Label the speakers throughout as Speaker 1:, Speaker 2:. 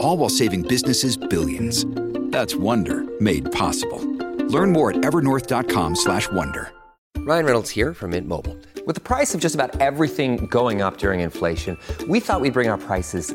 Speaker 1: All while saving businesses billions. That's Wonder made possible. Learn more at evernorth.com slash wonder.
Speaker 2: Ryan Reynolds here from Mint Mobile. With the price of just about everything going up during inflation, we thought we'd bring our prices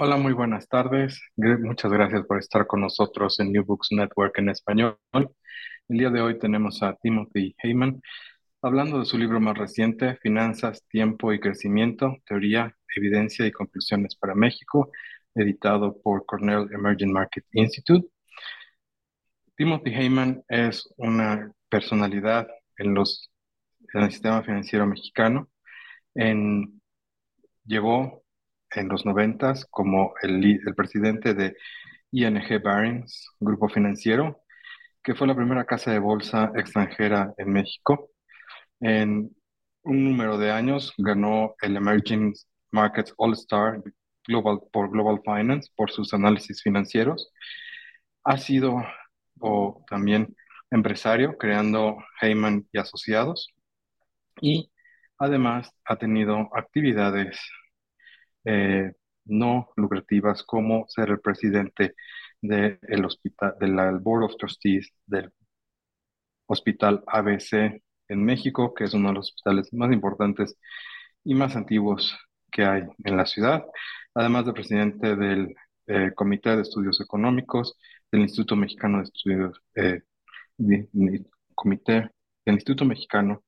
Speaker 3: Hola, muy buenas tardes. Muchas gracias por estar con nosotros en New Books Network en español. El día de hoy tenemos a Timothy Heyman hablando de su libro más reciente, Finanzas, Tiempo y Crecimiento, Teoría, Evidencia y Conclusiones para México, editado por Cornell Emerging Market Institute. Timothy Heyman es una personalidad en los, en el sistema financiero mexicano. En, llegó en los noventas como el, el presidente de ING Barings, grupo financiero, que fue la primera casa de bolsa extranjera en México. En un número de años ganó el Emerging Markets All Star Global, por Global Finance por sus análisis financieros. Ha sido o también empresario creando Heyman y Asociados y además ha tenido actividades eh, no lucrativas como ser el presidente del hospital, del Board of Trustees del Hospital ABC en México, que es uno de los hospitales más importantes y más antiguos que hay en la ciudad, además de presidente del eh, Comité de Estudios Económicos, del Instituto Mexicano de Estudios, eh, de- de- Comité del Instituto Mexicano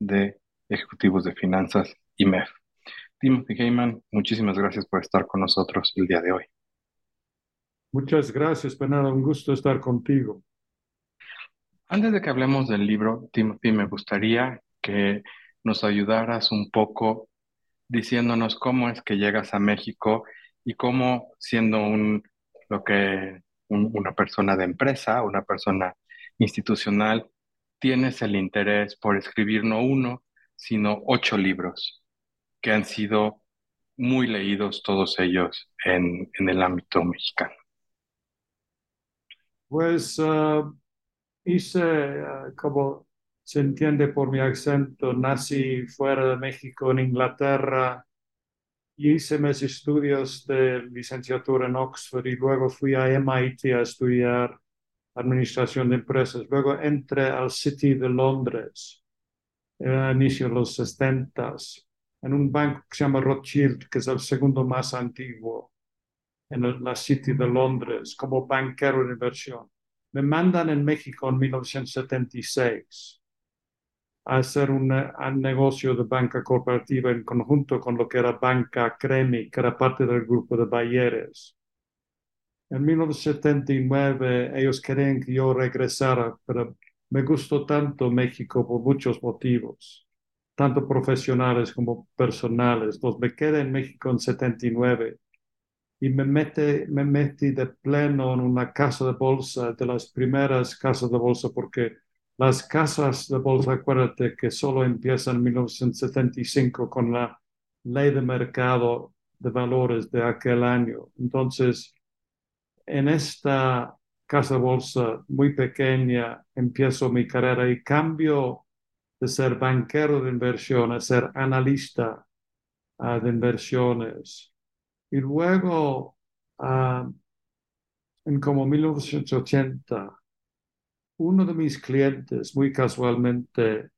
Speaker 3: de Ejecutivos de Finanzas, IMEF. Timothy Heyman, muchísimas gracias por estar con nosotros el día de hoy.
Speaker 4: Muchas gracias, Bernardo. Un gusto estar contigo.
Speaker 3: Antes de que hablemos del libro, Timothy, me gustaría que nos ayudaras un poco diciéndonos cómo es que llegas a México y cómo siendo un, lo que, un- una persona de empresa, una persona institucional, tienes el interés por escribir no uno, sino ocho libros que han sido muy leídos todos ellos en, en el ámbito mexicano.
Speaker 4: Pues ah, hice, ah, como se entiende por mi acento, nací fuera de México, en Inglaterra, y hice mis estudios de licenciatura en Oxford y luego fui a MIT a estudiar administración de empresas. Luego entré al City de Londres, a inicio de los 60 en un banco que se llama Rothschild, que es el segundo más antiguo en la City de Londres, como banquero de inversión. Me mandan en México en 1976 a hacer un, negocio de banca corporativa en conjunto con lo que era Banca Cremi, que era parte del grupo de Bayeres. En 1979 ellos querían que yo regresara, pero me gustó tanto México por muchos motivos, tanto profesionales como personales. Entonces me quedé en México en 79 y me, mete, me metí de pleno en una casa de bolsa, de las primeras casas de bolsa, porque las casas de bolsa, acuérdate que solo empiezan en 1975 con la ley de mercado de valores de aquel año. Entonces, en esta casa de bolsa muy pequeña empiezo mi carrera y cambio de ser banquero de inversión a ser analista uh, de inversiones. Y luego, uh, en como 1980, uno de mis clientes, muy casualmente,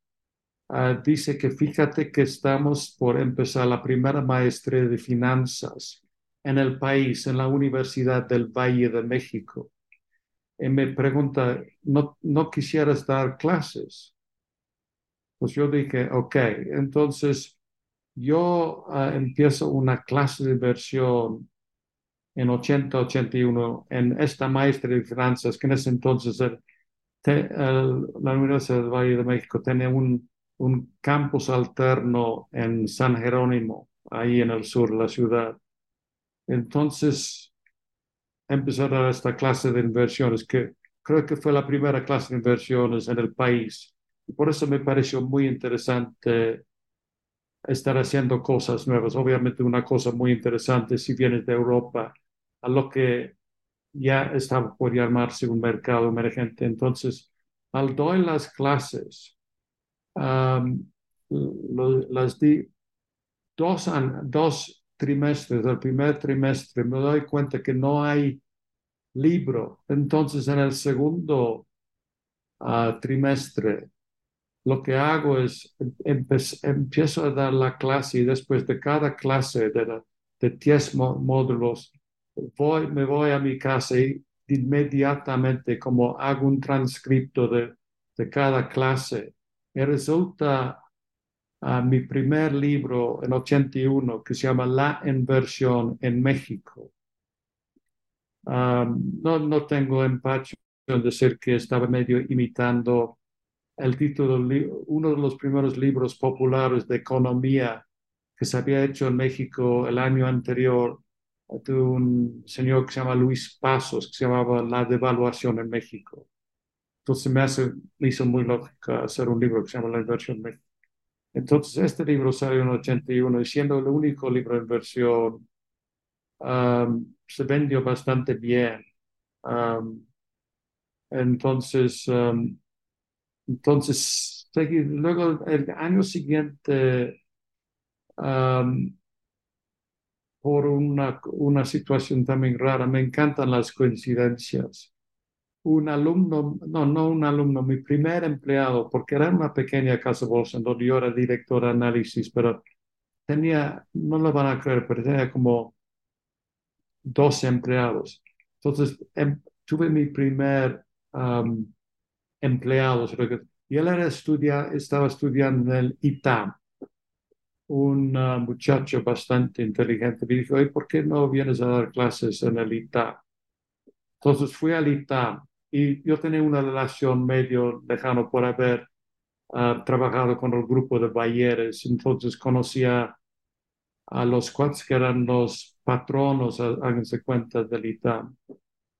Speaker 4: uh, dice que fíjate que estamos por empezar la primera maestría de finanzas en el país, en la Universidad del Valle de México. Y me pregunta, ¿no, no quisieras dar clases? Pues yo dije, ok, entonces yo uh, empiezo una clase de inversión en 80-81 en esta maestra de finanzas, que en ese entonces el, el, la Universidad del Valle de México tenía un, un campus alterno en San Jerónimo, ahí en el sur de la ciudad. Entonces, empecé a dar esta clase de inversiones, que creo que fue la primera clase de inversiones en el país. Por eso me pareció muy interesante estar haciendo cosas nuevas. Obviamente una cosa muy interesante si vienes de Europa a lo que ya estaba por llamarse un mercado emergente. Entonces, al doy las clases, las di dos, trimestres, el primer trimestre, me doy cuenta que no hay libro. Entonces, en el segundo uh, trimestre, lo que hago es empiezo a dar la clase y después de cada clase de, de 10 módulos, voy, me voy a mi casa y inmediatamente como hago un transcripto de, de cada clase. Y resulta uh, mi primer libro en 81 que se llama La inversión en México. Um, no, no tengo empacho de decir que estaba medio imitando el título, uno de los primeros libros populares de economía que se había hecho en México el año anterior de un señor que se llama Luis Pasos, que se llamaba La devaluación en México. Entonces me, hace, me hizo muy lógica hacer un libro que se llama La inversión en México. Entonces este libro salió en 81 y siendo el único libro de inversión, um, se vendió bastante bien. Um, entonces, um, entonces, luego el año siguiente, um, por una, una situación también rara, me encantan las coincidencias. Un alumno, no, no un alumno, mi primer empleado, porque era una pequeña casa bolsa donde yo era director de análisis, pero tenía, no lo van a creer, pero tenía como 12 empleados. Entonces, em, tuve mi primer um, empleados. Y él era estudia, estaba estudiando en el ITAM, un uh, muchacho bastante inteligente. Me dijo, ¿por qué no vienes a dar clases en el ITAM? Entonces fui al ITAM y yo tenía una relación medio lejano por haber uh, trabajado con el grupo de Bayeres. Entonces conocía a los cuates que eran los patronos, háganse cuenta, del ITAM.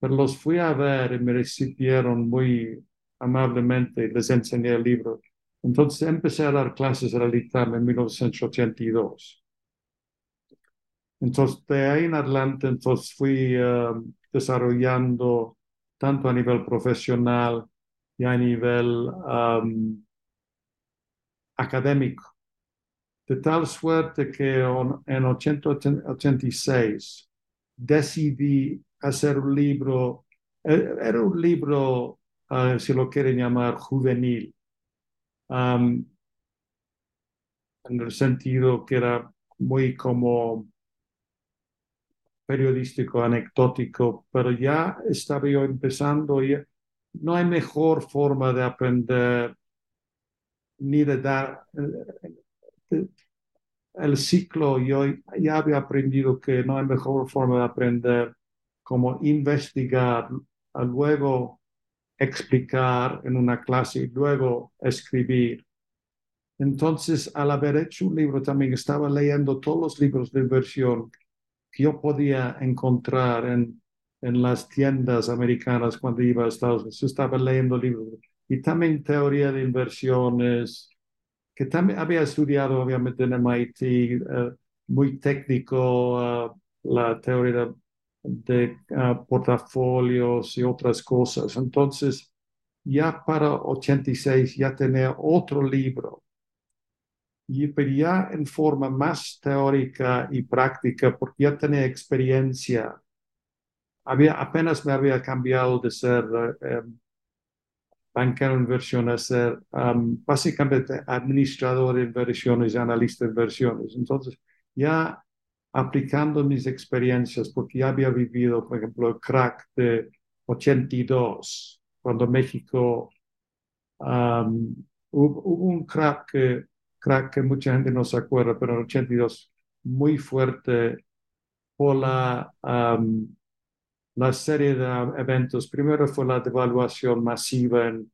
Speaker 4: Pero los fui a ver y me recibieron muy amablemente les enseñé el libro. Entonces empecé a dar clases al ITAM en 1982. Entonces, de ahí en adelante, entonces fui um, desarrollando tanto a nivel profesional y a nivel um, académico. De tal suerte que en 1986 decidí hacer un libro, eh, era un libro si lo quieren llamar juvenil, en el sentido que era muy como periodístico, anecdótico, pero ya estaba yo empezando y no hay mejor forma de aprender ni de dar el, el ciclo. Yo ya había aprendido que no hay mejor forma de aprender como investigar, luego explicar en una clase y luego escribir. Entonces, al haber hecho un libro, también estaba leyendo todos los libros de inversión que yo podía encontrar en, en las tiendas americanas cuando iba a Estados Unidos. Estaba leyendo libros y también teoría de inversiones, que también había estudiado obviamente en MIT, uh, muy técnico, uh, la teoría de de uh, portafolios y otras cosas. Entonces, ya para 86 ya tenía otro libro, y, pero ya en forma más teórica y práctica, porque ya tenía experiencia. Había, apenas me había cambiado de ser eh, banquero de inversiones a ser um, básicamente administrador de inversiones analista de inversiones. Entonces, ya aplicando mis experiencias, porque ya había vivido, por ejemplo, el crack de 82, cuando México hubo, un crack que, crack que mucha gente no se acuerda, pero en 82 muy fuerte por la, la serie de eventos. Primero fue la devaluación masiva en,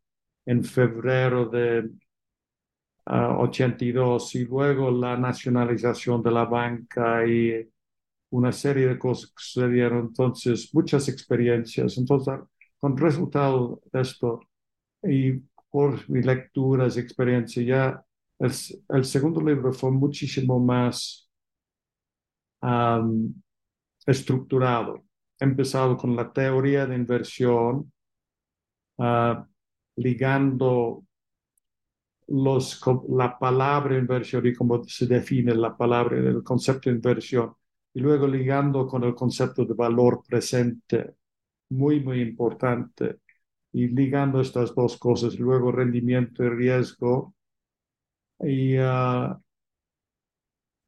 Speaker 4: en febrero de 82 y luego la nacionalización de la banca y una serie de cosas que sucedieron. Entonces, muchas experiencias. Entonces, con resultado de esto y por mi lecturas experiencia, ya el, segundo libro fue muchísimo más estructurado. He empezado con la teoría de inversión, uh, ligando los, la palabra inversión y cómo se define la palabra, el concepto de inversión, y luego ligando con el concepto de valor presente, muy, muy importante, y ligando estas dos cosas, luego rendimiento y riesgo, y uh,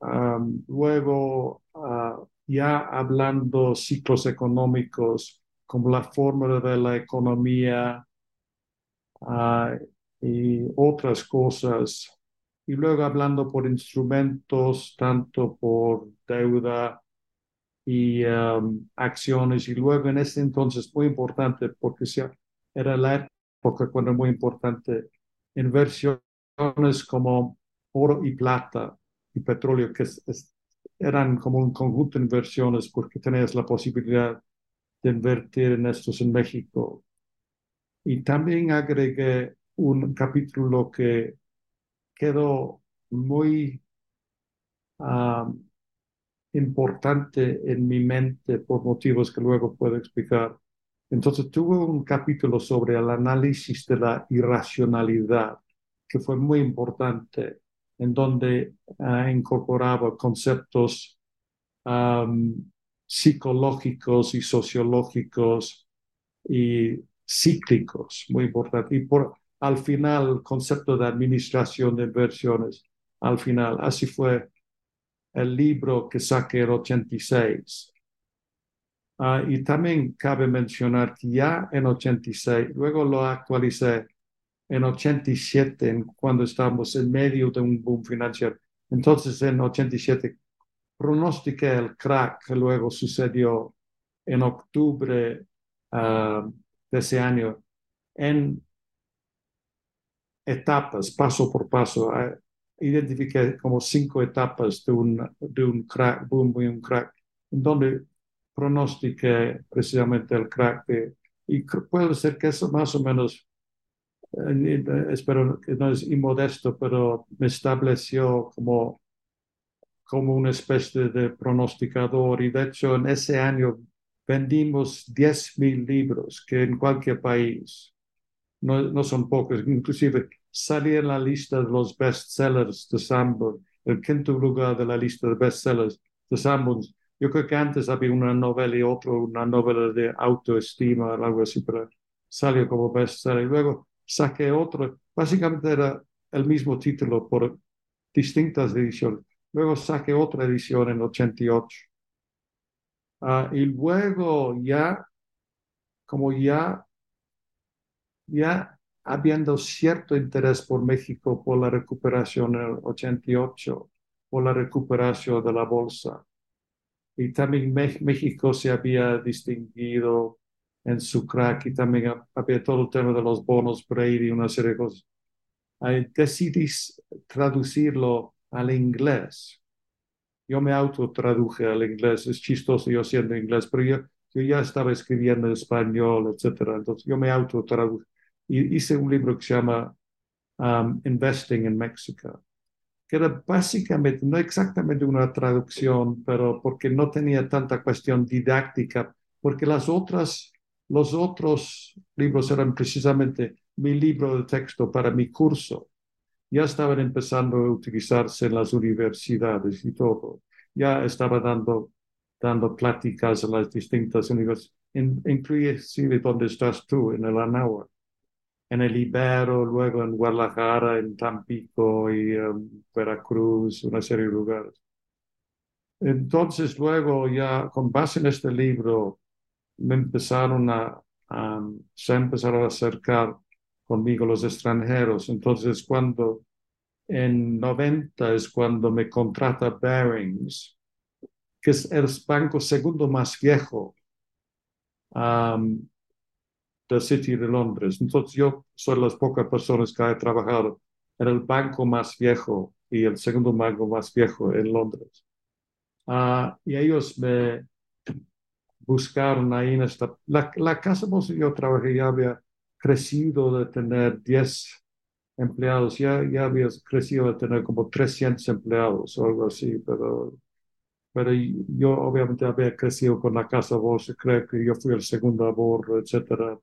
Speaker 4: um, luego uh, ya hablando ciclos económicos como la fórmula de la economía, uh, y otras cosas. Y luego hablando por instrumentos, tanto por deuda y um, acciones. Y luego en ese entonces, muy importante, porque era la época cuando muy importante, inversiones como oro y plata y petróleo, que eran como un conjunto de inversiones porque tenías la posibilidad de invertir en estos en México. Y también agregué un capítulo que quedó muy uh, importante en mi mente por motivos que luego puedo explicar. Entonces tuve un capítulo sobre el análisis de la irracionalidad, que fue muy importante, en donde uh, incorporaba conceptos um, psicológicos y sociológicos y cíclicos, muy importante. Y por, al final concepto de administración de inversiones. Al final, así fue el libro que saqué en 86. Uh, y también cabe mencionar que ya en 86, luego lo actualicé en 87, en, cuando estábamos en medio de un boom financiero. Entonces, en 87, pronostiqué el crack que luego sucedió en octubre uh, de ese año en etapas, paso por paso. Uh, identifiqué como cinco etapas de un, de un crack, boom un crack, en donde pronostiqué precisamente el crack. Y puede ser que eso más o menos, eh, espero que no es inmodesto, pero me estableció como, como una especie de pronosticador. Y de hecho, en ese año vendimos 10.000 libros, que en cualquier país no, no son pocos, inclusive salí en la lista de los bestsellers de Sanborn, el quinto lugar de la lista de bestsellers de Sanborn. Yo creo que antes había una novela y otro, una novela de autoestima, algo así, pero salió como bestseller. Y luego saqué otro, básicamente era el mismo título por distintas ediciones. Luego saqué otra edición en 88. Uh, y luego ya, como ya, ya habiendo cierto interés por México por la recuperación en el 88, por la recuperación de la bolsa. Y también México se había distinguido en su crack y también había todo el tema de los bonos Brady una serie de cosas. decidí traducirlo al inglés. Yo me autotraduje al inglés, es chistoso yo siendo inglés, pero yo, yo ya estaba escribiendo en español, etcétera. Entonces yo me autotraduje hice un libro que se llama um, Investing in Mexico, que era básicamente, no exactamente una traducción, pero porque no tenía tanta cuestión didáctica, porque las otras, los otros libros eran precisamente mi libro de texto para mi curso. Ya estaban empezando a utilizarse en las universidades y todo. Ya estaba dando, dando pláticas en las distintas universidades, inclusive donde estás tú, en el Anáhuac en el Ibero, luego en Guadalajara, en Tampico y Veracruz, una serie de lugares. Entonces, luego ya con base en este libro, me empezaron a, se empezaron a acercar conmigo los extranjeros. Entonces, cuando en 90 es cuando me contrata Barings, que es el banco segundo más viejo del City de Londres. Entonces yo soy las pocas personas que he trabajado en el banco más viejo y el segundo banco más viejo en Londres. Uh, y ellos me buscaron ahí en esta... La, la casa donde yo trabajé ya había crecido de tener 10 empleados, ya, ya había crecido de tener como 300 empleados o algo así, pero, pero yo obviamente había crecido con la casa voz, creo que yo fui el segundo a bordo, etcétera.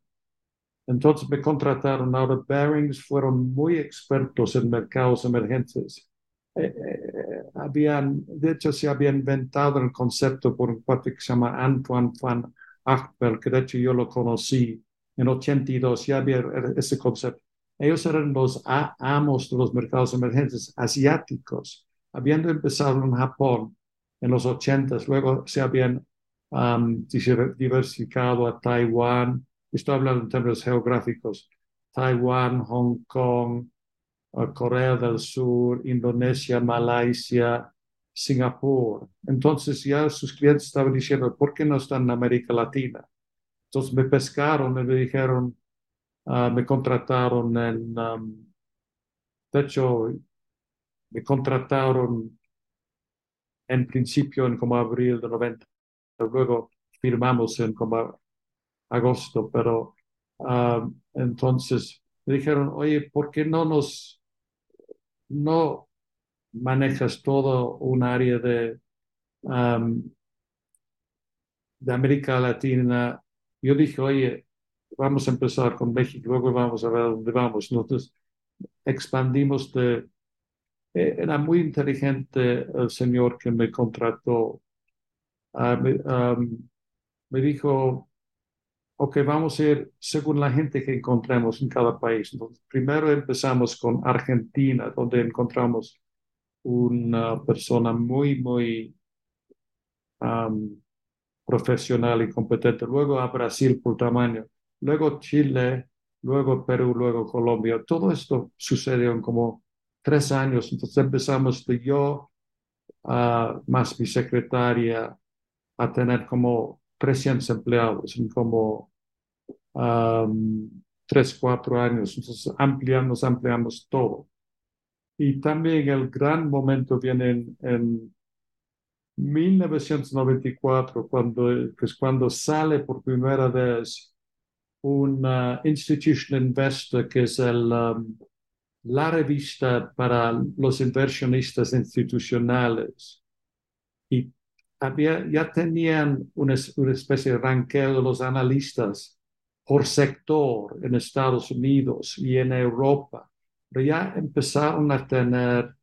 Speaker 4: Entonces me contrataron. Ahora, Barings fueron muy expertos en mercados emergentes. Eh, eh, habían, de hecho, se había inventado el concepto por un cuate que se llama Antoine van Achbel, que de hecho yo lo conocí en 82, ya había ese concepto. Ellos eran los amos de los mercados emergentes asiáticos, habiendo empezado en Japón en los 80, luego se habían um, diversificado a Taiwán, estoy hablando en términos geográficos, Taiwán, Hong Kong, uh, Corea del Sur, Indonesia, Malasia, Singapur. Entonces ya sus clientes estaban diciendo, ¿por qué no están en América Latina? Entonces me pescaron y me dijeron, uh, me contrataron en, de hecho, me contrataron en principio en como abril de 90, luego firmamos en como agosto, pero ah, entonces me dijeron, oye, ¿por qué no nos, no manejas todo un área de, de América Latina? Yo dije, oye, vamos a empezar con México, luego vamos a ver dónde vamos. Entonces expandimos de... Eh, era muy inteligente el señor que me contrató. Ah, me dijo, ok, vamos a ir según la gente que encontremos en cada país. Entonces, primero empezamos con Argentina, donde encontramos una persona muy, muy profesional y competente. Luego a Brasil por tamaño. Luego Chile, luego Perú, luego Colombia. Todo esto sucedió en como tres años. Entonces empezamos de yo, uh, más mi secretaria, a tener como 300 empleados en como um, 3, 4 años. Entonces ampliamos, ampliamos todo. Y también el gran momento viene en, en 1994, cuando, que es cuando sale por primera vez un Institutional Investor, que es el, la revista para los inversionistas institucionales. Ya tenían una, especie de ranqueo de los analistas por sector en Estados Unidos y en Europa, pero ya empezaron a tener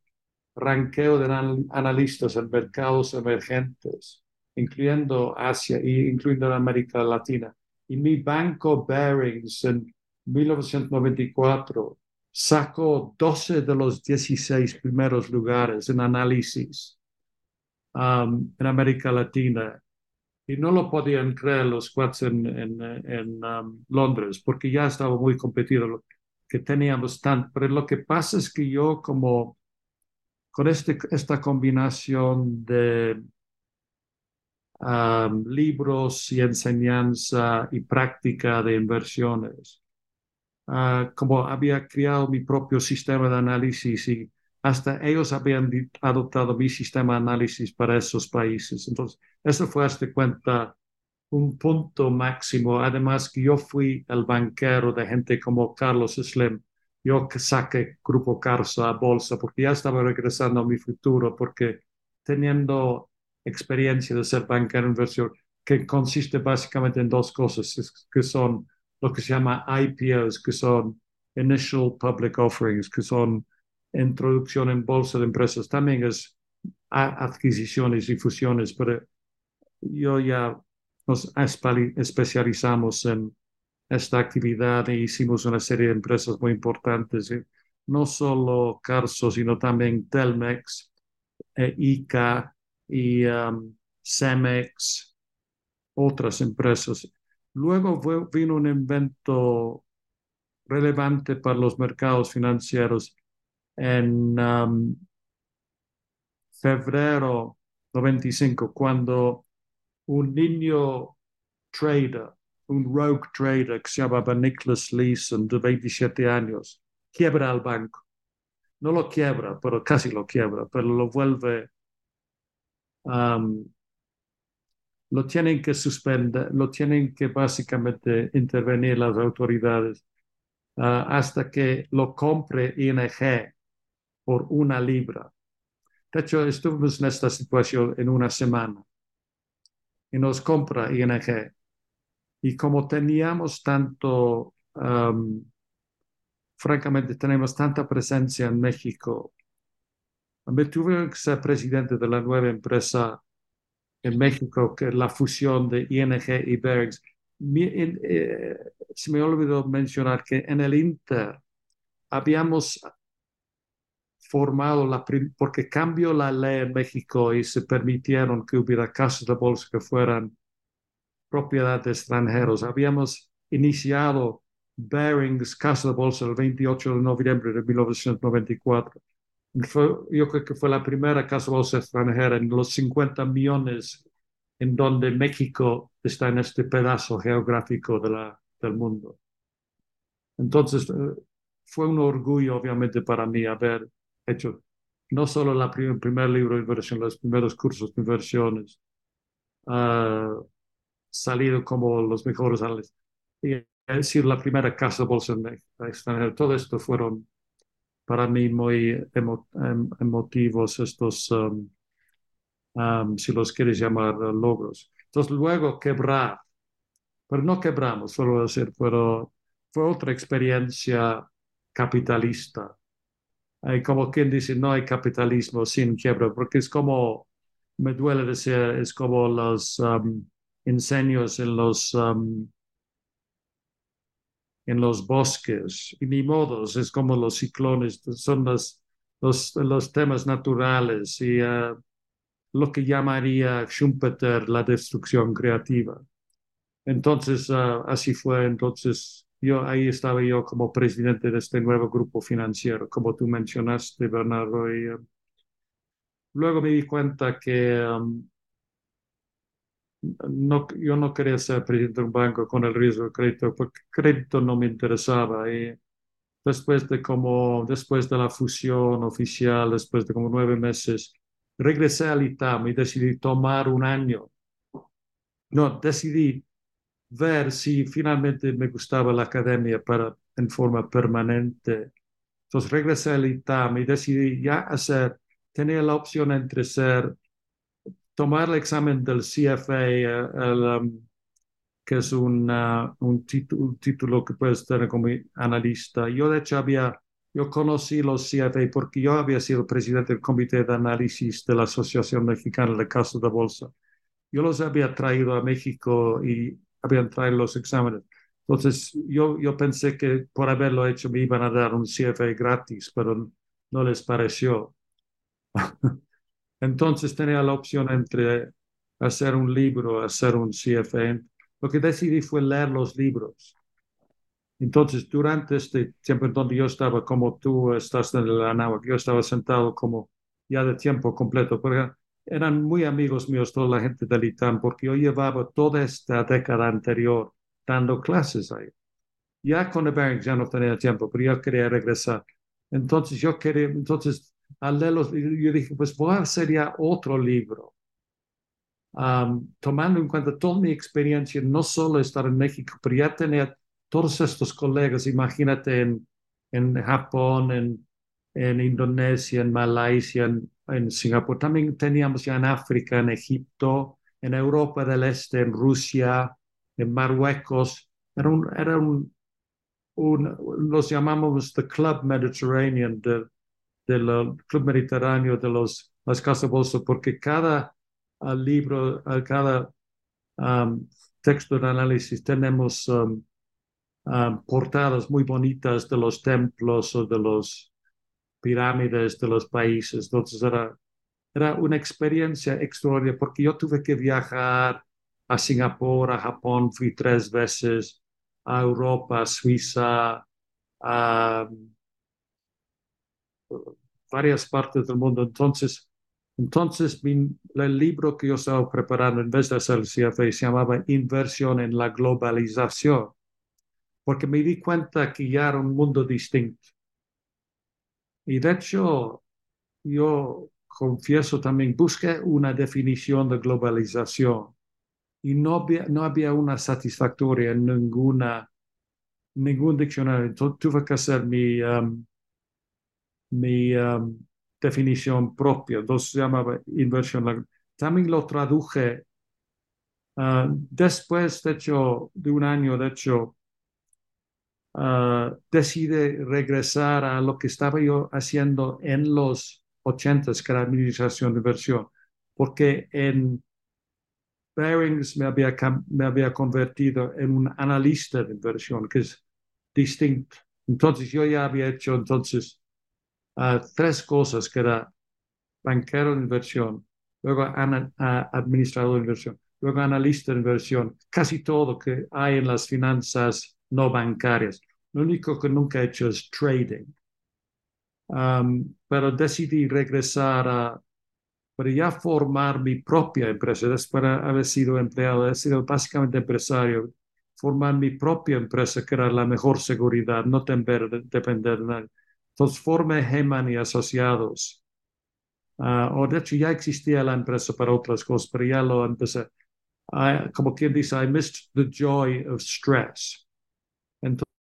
Speaker 4: ranqueo de analistas en mercados emergentes, incluyendo Asia e incluyendo América Latina. Y mi banco Barings en 1994 sacó 12 de los 16 primeros lugares en análisis Um, en América Latina. Y no lo podían creer los cuates en, en, Londres, porque ya estaba muy competido, que teníamos tanto. Pero lo que pasa es que yo como con este, esta combinación de libros y enseñanza y práctica de inversiones, uh, como había creado mi propio sistema de análisis y hasta ellos habían adoptado mi sistema de análisis para esos países. Entonces, eso fue hasta cuenta un punto máximo. Además yo fui el banquero de gente como Carlos Slim. Yo saqué Grupo Carso a bolsa porque ya estaba regresando a mi futuro, porque teniendo experiencia de ser banquero inversor, que consiste básicamente en dos cosas, que son lo que se llama IPOs, que son initial public offerings, que son introducción en bolsa de empresas, también es adquisiciones y fusiones, pero yo ya nos especializamos en esta actividad e hicimos una serie de empresas muy importantes, eh, no solo Carso, sino también Telmex, eh, ICA y um, Cemex, otras empresas. Luego vino un evento relevante para los mercados financieros en um, febrero 95, cuando un niño trader, un rogue trader que se llamaba Nicholas Leeson, de 27 años, quiebra el banco. No lo quiebra, pero casi lo quiebra, pero lo vuelve, um, lo tienen que suspender, lo tienen que básicamente intervenir las autoridades uh, hasta que lo compre ING por una libra. De hecho, estuvimos en esta situación en una semana y nos compra ING. Y como teníamos tanto, um, francamente, tenemos tanta presencia en México, me tuve que ser presidente de la nueva empresa en México, que es la fusión de ING y Bergs. Eh, se me olvidó mencionar que en el Inter habíamos formado la porque cambió la ley en México y se permitieron que hubiera casas de bolsa que fueran propiedad de extranjeros. Habíamos iniciado Bearings Casa de Bolsa el 28 de noviembre de 1994. yo creo que fue la primera casa de bolsa extranjera en los 50 millones en donde México está en este pedazo geográfico del mundo. Entonces, eh, fue un orgullo, obviamente, para mí haber hecho no solo la el primer libro de inversión, los primeros cursos de inversiones, uh, salido como los mejores analistas, y es decir, la primera casa bolsa extranjera. Todo esto fueron para mí muy em, emotivos estos, um, um, si los quieres llamar, logros. Entonces, luego quebrar, pero no quebramos, solo decir, pero fue otra experiencia capitalista hay como quien dice, no hay capitalismo sin quiebra, porque es como, me duele decir, es como los um, incendios en los, um, en los bosques, y ni modos, es como los ciclones, son los, los, los temas naturales y uh, lo que llamaría Schumpeter la destrucción creativa. Entonces, uh, así fue, entonces yo ahí estaba yo como presidente de este nuevo grupo financiero, como tú mencionaste, Bernardo. Y, eh, luego me di cuenta que um, no, yo no quería ser presidente de un banco con el riesgo de crédito, porque crédito no me interesaba. Y después de como, después de la fusión oficial, después de como nueve meses, regresé al ITAM y decidí tomar un año. No, decidí ver si finalmente me gustaba la academia para, en forma permanente. Entonces regresé al ITAM y decidí ya hacer, tenía la opción entre ser, tomar el examen del CFA, eh, um, que es una, un, título, título que puedes tener como analista. Yo de hecho había, yo conocí los CFA porque yo había sido presidente del comité de análisis de la Asociación Mexicana de Casos de Bolsa. Yo los había traído a México y habían traído los exámenes. Entonces, yo, yo pensé que por haberlo hecho me iban a dar un CFA gratis, pero no les pareció. Entonces tenía la opción entre hacer un libro, hacer un CFA. Lo que decidí fue leer los libros. Entonces, durante este tiempo en donde yo estaba, como tú estás en el Anáhuac, yo estaba sentado como ya de tiempo completo, porque eran muy amigos míos toda la gente del ITAM porque yo llevaba toda esta década anterior dando clases ahí. Ya con el ya no tenía tiempo, pero yo quería regresar. Entonces yo quería, entonces al leerlos, yo dije, pues voy a hacer ya otro libro. tomando en cuenta toda mi experiencia, no solo estar en México, pero ya tener todos estos colegas, imagínate en, en Japón, en, en Indonesia, en Malasia, en Singapur, también teníamos ya en África, en Egipto, en Europa del Este, en Rusia, en Marruecos. Era un, era un, los llamamos the Club Mediterranean, del, Club Mediterráneo de los, las Casas porque cada uh, libro, uh, cada um, texto de análisis tenemos portadas muy bonitas de los templos o de los pirámides de los países. Entonces era, era una experiencia extraordinaria porque yo tuve que viajar a Singapur, a Japón, fui tres veces, a Europa, a Suiza, a varias partes del mundo. Entonces, entonces el libro que yo estaba preparando en vez de hacer el CFA se llamaba Inversión en la globalización, porque me di cuenta que ya era un mundo distinto. Y de hecho, yo confieso también, busqué una definición de globalización y no había, una satisfactoria en ninguna, ningún diccionario. Entonces, tuve que hacer mi, um, mi um, definición propia. Entonces se llamaba inversión. También lo traduje uh, después, de hecho, de un año, de hecho, uh, decidí regresar a lo que estaba yo haciendo en los ochentas, que era administración de inversión, porque en Bearings me había, me había convertido en un analista de inversión, que es distinto. Entonces yo ya había hecho entonces uh, tres cosas, que era banquero de inversión, luego administrador de inversión, luego analista de inversión, casi todo que hay en las finanzas no bancarias. Lo único que nunca he hecho es trading. Um, pero decidí regresar a para ya formar mi propia empresa, después de haber sido empleado, he sido básicamente empresario, formar mi propia empresa que era la mejor seguridad, no tener, depender de nadie. Entonces formé Heman y Asociados. Uh, o de hecho ya existía la empresa para otras cosas, pero ya lo empecé. I, como quien dice, I missed the joy of stress.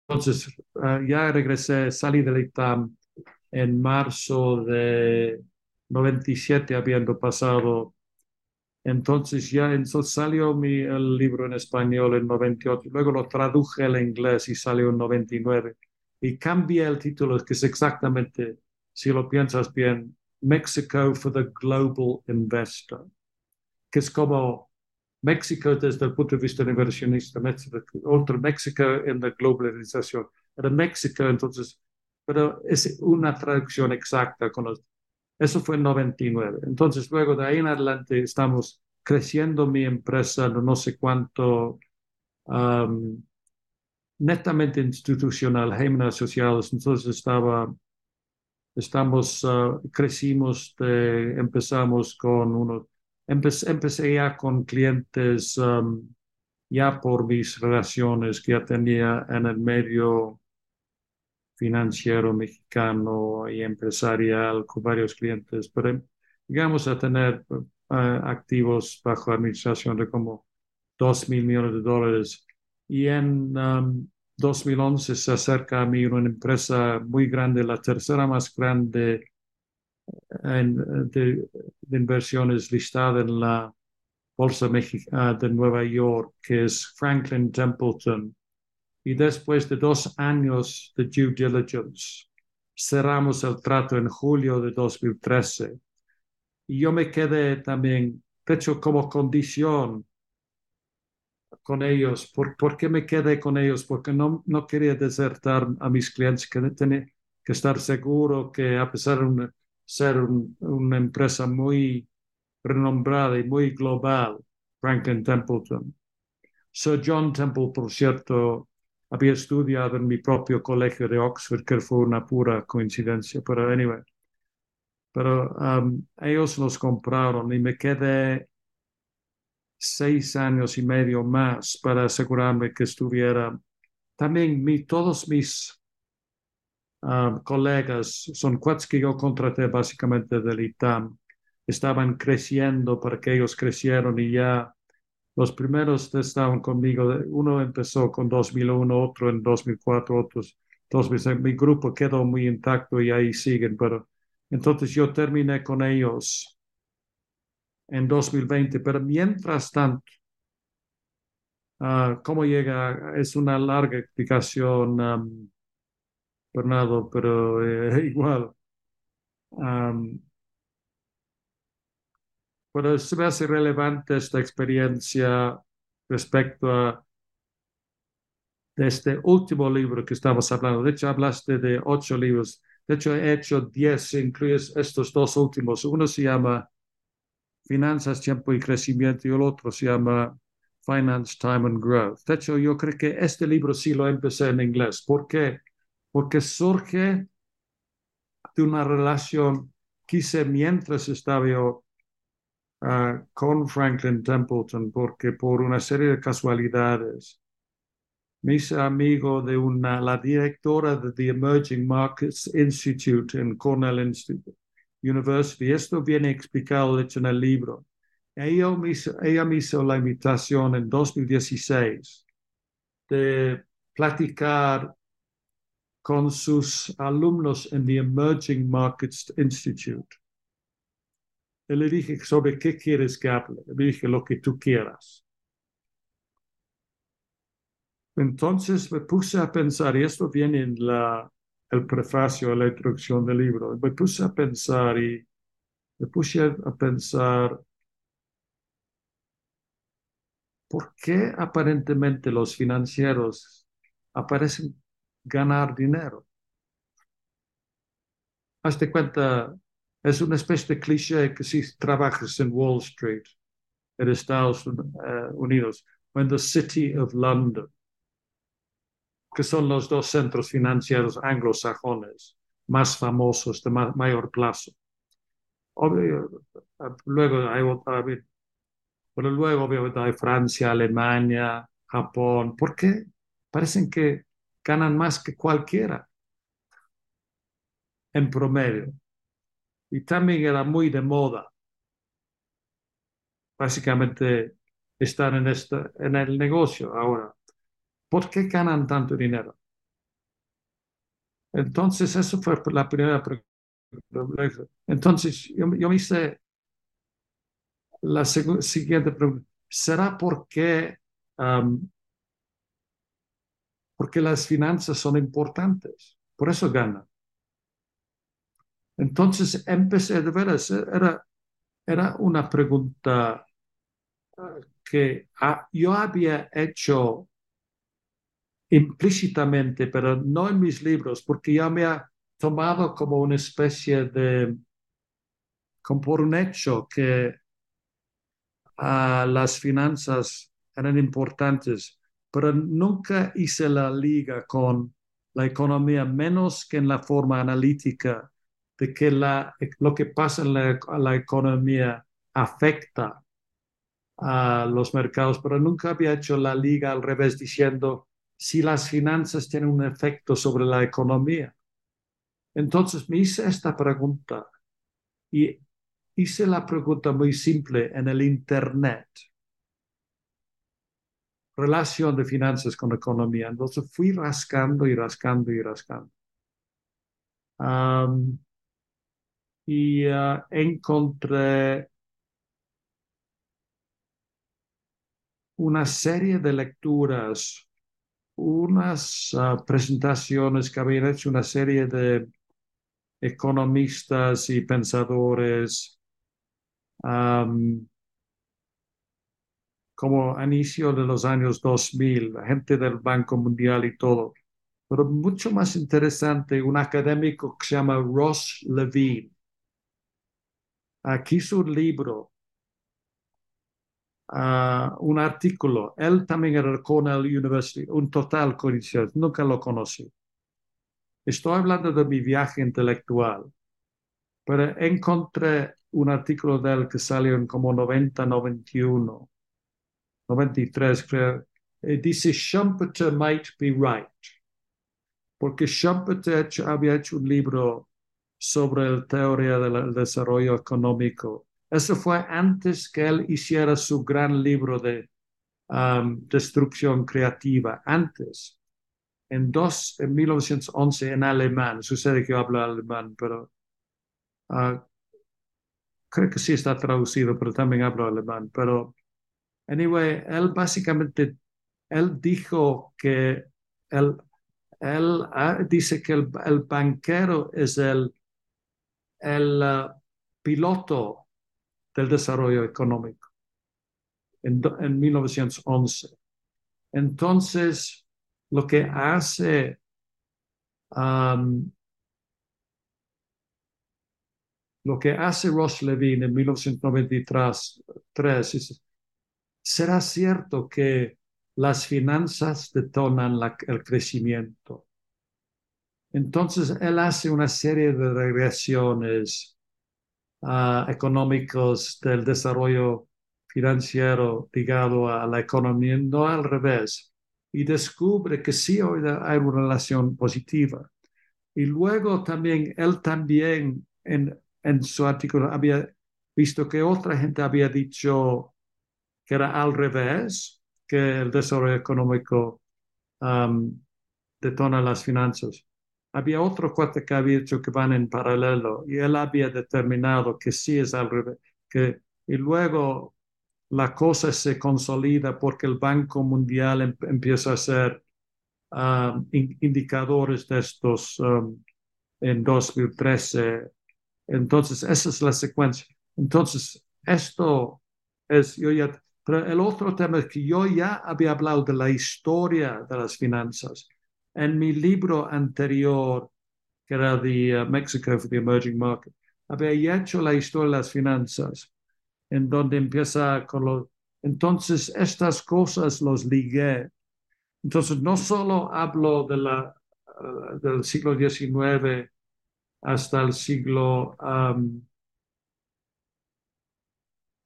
Speaker 4: Entonces, uh, ya regresé, salí del ITAM en marzo de 97 habiendo pasado. Entonces ya salió mi, el libro en español en 98, luego lo traduje al inglés y salió en 99. Y cambié el título, que es exactamente, si lo piensas bien, Mexico for the Global Investor, que es como México desde el punto de vista inversionista, otro México en la globalización. Era México, entonces, pero es una traducción exacta con eso fue en 99. Entonces, luego de ahí en adelante estamos creciendo mi empresa, no sé cuánto, netamente institucional, Heyman Asociados. Entonces estaba, estamos, uh, crecimos, empezamos con uno, empecé, ya con clientes ya por mis relaciones que ya tenía en el medio financiero mexicano y empresarial con varios clientes, pero llegamos a tener eh, activos bajo administración de como 2 mil millones de dólares. Y en 2011 um, se acerca a mí una empresa muy grande, la tercera más grande en, de, de, inversiones listada en la Bolsa Mexicana de Nueva York, que es Franklin Templeton y después de dos años de due diligence, cerramos el trato en julio de 2013. Y yo me quedé también, de hecho, como condición con ellos. ¿Por, ¿Por, qué me quedé con ellos? Porque no, no quería desertar a mis clientes, que tenía que estar seguro que a pesar de ser una empresa muy renombrada y muy global, Franklin Templeton. Sir John Temple, por cierto, había estudiado en mi propio colegio de Oxford, que fue una pura coincidencia, pero anyway. Pero um, ellos los compraron y me quedé seis años y medio más para asegurarme que estuviera. También mi, todos mis um, colegas, son cuates que yo contraté básicamente del ITAM, estaban creciendo para que ellos crecieron y ya los primeros estaban conmigo, uno empezó con 2001, otro en 2004, otros 2006. Mi grupo quedó muy intacto y ahí siguen, pero entonces yo terminé con ellos en 2020, pero mientras tanto, Ah, ¿Cómo llega? Es una larga explicación, um, Bernardo, pero eh, igual. Um, pero se me hace relevante esta experiencia respecto a este último libro que estamos hablando. De hecho, hablaste de ocho libros. De hecho, he hecho diez, incluyes estos dos últimos. Uno se llama Finanzas, Tiempo y Crecimiento y el otro se llama Finance, Time and Growth. De hecho, yo creo que este libro sí lo empecé en inglés. ¿Por qué? Porque surge de una relación que hice mientras estaba yo uh, con Franklin Templeton, porque por una serie de casualidades me hice amigo de una, la directora de The Emerging Markets Institute en Cornell Institute University. Esto viene explicado, de hecho, en el libro. Ella me hizo, ella me hizo la invitación en 2016 de platicar con sus alumnos en The Emerging Markets Institute. Y le dije, ¿sobre qué quieres que hable? Le dije, lo que tú quieras. Entonces me puse a pensar, y esto viene en la, el prefacio a la introducción del libro, me puse a pensar y me puse a pensar, ¿por qué aparentemente los financieros aparecen ganar dinero? Hazte cuenta, es una especie de cliché que si trabajas en Wall Street, en Estados Unidos, o en the City of London, que son los dos centros financieros anglosajones más famosos de mayor plazo. luego hay pero luego obviamente hay Francia, Alemania, Japón. ¿Por qué? Parecen que ganan más que cualquiera en promedio. Y también era muy de moda. Básicamente estar en, esta, en el negocio ahora. ¿Por qué ganan tanto dinero? Entonces, eso fue la primera pregunta. Entonces, yo, me hice la siguiente pregunta. ¿Será porque, porque las finanzas son importantes? Por eso ganan. Entonces, empecé de veras, era, era una pregunta ah, que ah, yo había hecho implícitamente, pero no en mis libros, porque ya me ha tomado como una especie de, como por un hecho que las finanzas eran importantes, pero nunca hice la liga con la economía, menos que en la forma analítica de que lo que pasa en la, la economía afecta a los mercados, pero nunca había hecho la liga al revés diciendo si las finanzas tienen un efecto sobre la economía. Entonces me hice esta pregunta y hice la pregunta muy simple en el Internet. Relación de finanzas con economía. Entonces fui rascando y rascando y rascando. y uh, encontré una serie de lecturas unas uh, presentaciones que habían hecho una serie de economistas y pensadores um, como a inicio de los años 2000, la gente del Banco Mundial y todo. Pero mucho más interesante, un académico que se llama Ross Levine. Aquí su libro un artículo. Él también era Cornell University, un total coincidencia, nunca lo conocí. Estoy hablando de mi viaje intelectual, pero encontré un artículo de él que salió en como 90, 91, 93, creo. Y dice, Schumpeter might be right. Porque Schumpeter había hecho un libro sobre la teoría del desarrollo económico eso fue antes que él hiciera su gran libro de um, destrucción creativa, antes, en, dos, en 1911 en alemán. Sucede que yo hablo alemán, pero uh, creo que sí está traducido, pero también hablo alemán. Pero, anyway, él básicamente él dijo que él, él ah, dice que el, el, banquero es el, el uh, piloto del desarrollo económico en, en 1911. Entonces, lo que hace lo que hace Ross Levine en 1993 es, ¿será cierto que las finanzas detonan el crecimiento? Entonces, él hace una serie de regresiones uh, económicos del desarrollo financiero ligado a la economía, no al revés, y descubre que sí hay una relación positiva. Y luego también, él también en su artículo había visto que otra gente había dicho que era al revés, que el desarrollo económico um, detona las finanzas. Había otro cuate que había dicho que van en paralelo y él había determinado que sí es al revés. Que, y luego la cosa se consolida porque el Banco Mundial em, empieza a hacer um, indicadores de estos en 2013 entonces, esa es la secuencia. Entonces, esto es, yo ya, pero el otro tema es que yo ya había hablado de la historia de las finanzas. En mi libro anterior, que era The uh, Mexico for the Emerging Market, había hecho la historia de las finanzas, en donde empieza con los... Entonces, estas cosas los ligué. Entonces, no solo hablo de la, uh, del siglo XIX, hasta el siglo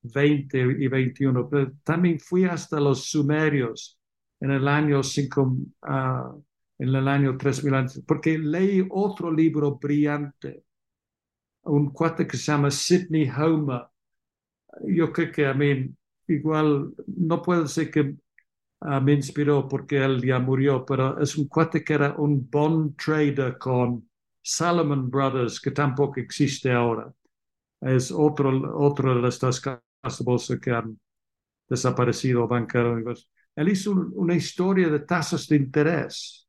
Speaker 4: XX y XXI, pero también fui hasta los sumerios en el año 5, ah, en el año 3000 antes, porque leí otro libro brillante, un cuate que se llama Sidney Homer. Yo creo que a mí igual no puedo decir que ah, me inspiró porque él ya murió, pero es un cuate que era un bond trader con Salomon Brothers, que tampoco existe ahora. Es otro, otro de estas casas que han desaparecido banqueros. Él hizo una historia de tasas de interés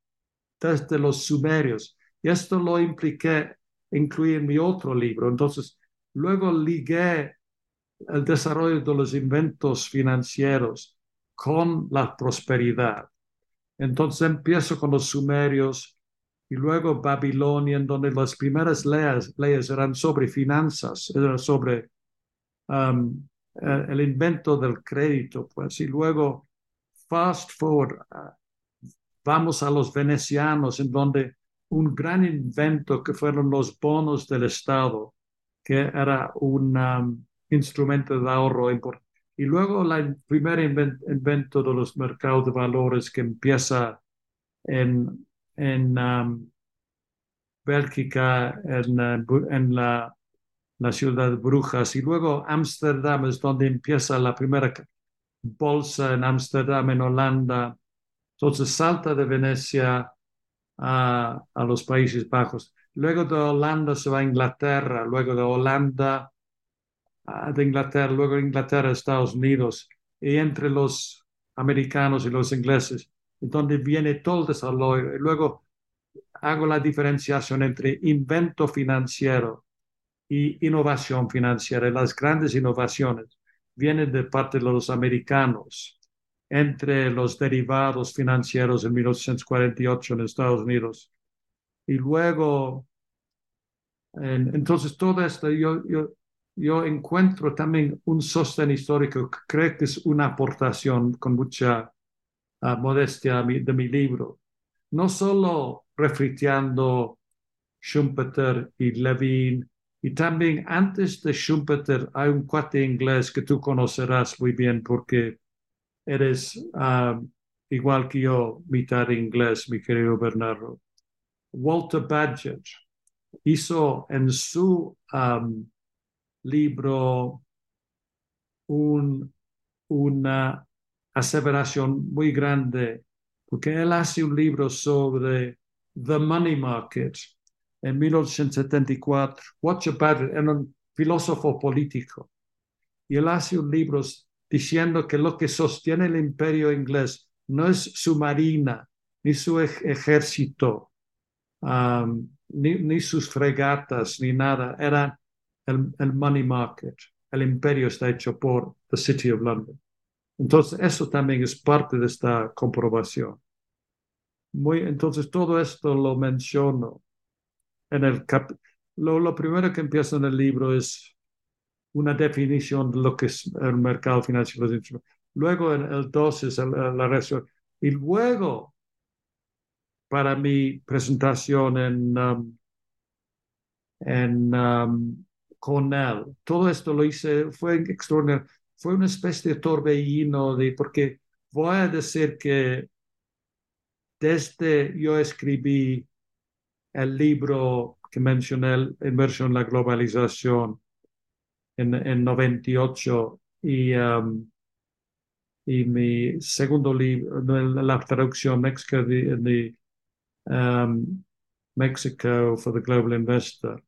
Speaker 4: desde los sumerios. Y esto lo impliqué, incluí en mi otro libro. Entonces, luego ligué el desarrollo de los inventos financieros con la prosperidad. Entonces empiezo con los sumerios, y luego Babilonia, en donde las primeras leyes, leyes eran sobre finanzas, eran sobre um, eh, el invento del crédito, pues, y luego fast forward, uh, vamos a los venecianos, en donde un gran invento que fueron los bonos del Estado, que era un um, instrumento de ahorro importante. Y luego el primer invento de los mercados de valores que empieza en en um, Bélgica, en, en la, la, ciudad de Brujas, y luego Ámsterdam es donde empieza la primera bolsa en Ámsterdam, en Holanda. Entonces salta de Venecia a, a los Países Bajos. Luego de Holanda se va a Inglaterra, luego de Holanda de Inglaterra, luego Inglaterra a Estados Unidos, y entre los americanos y los ingleses donde viene todo el desarrollo. Y luego hago la diferenciación entre invento financiero y innovación financiera. las grandes innovaciones vienen de parte de los americanos entre los derivados financieros en 1948 en Estados Unidos. Y luego, entonces todo esto, yo, yo, yo encuentro también un sostén histórico que creo que es una aportación con mucha modestia de mi libro, no solo refriteando Schumpeter y Levin, y también antes de Schumpeter hay un cuate inglés que tú conocerás muy bien porque eres ah, igual que yo, mitad inglés, mi querido Bernardo. Walter Badgett hizo en su libro un, una aseveración muy grande, porque él hace un libro sobre The Money Market en 1874. Watch about it, era un filósofo político. Y él hace un libro diciendo que lo que sostiene el imperio inglés no es su marina, ni su ejército, ni, sus fregatas, ni nada. Era el, el, money market. El imperio está hecho por the City of London. Entonces, eso también es parte de esta comprobación. Muy, entonces, todo esto lo menciono en el cap lo, lo primero que empieza en el libro es una definición de lo que es el mercado financiero. Luego, en el 2 es la reacción. Y luego, para mi presentación en, um, en um, Cornell, todo esto lo hice, fue extraordinario. Fue una especie de torbellino, de, porque voy a decir que desde yo escribí el libro que mencioné, inversión en la globalización en, en 98 y, um, y mi segundo libro, la traducción Mexico, the, um, Mexico for the Global Investor,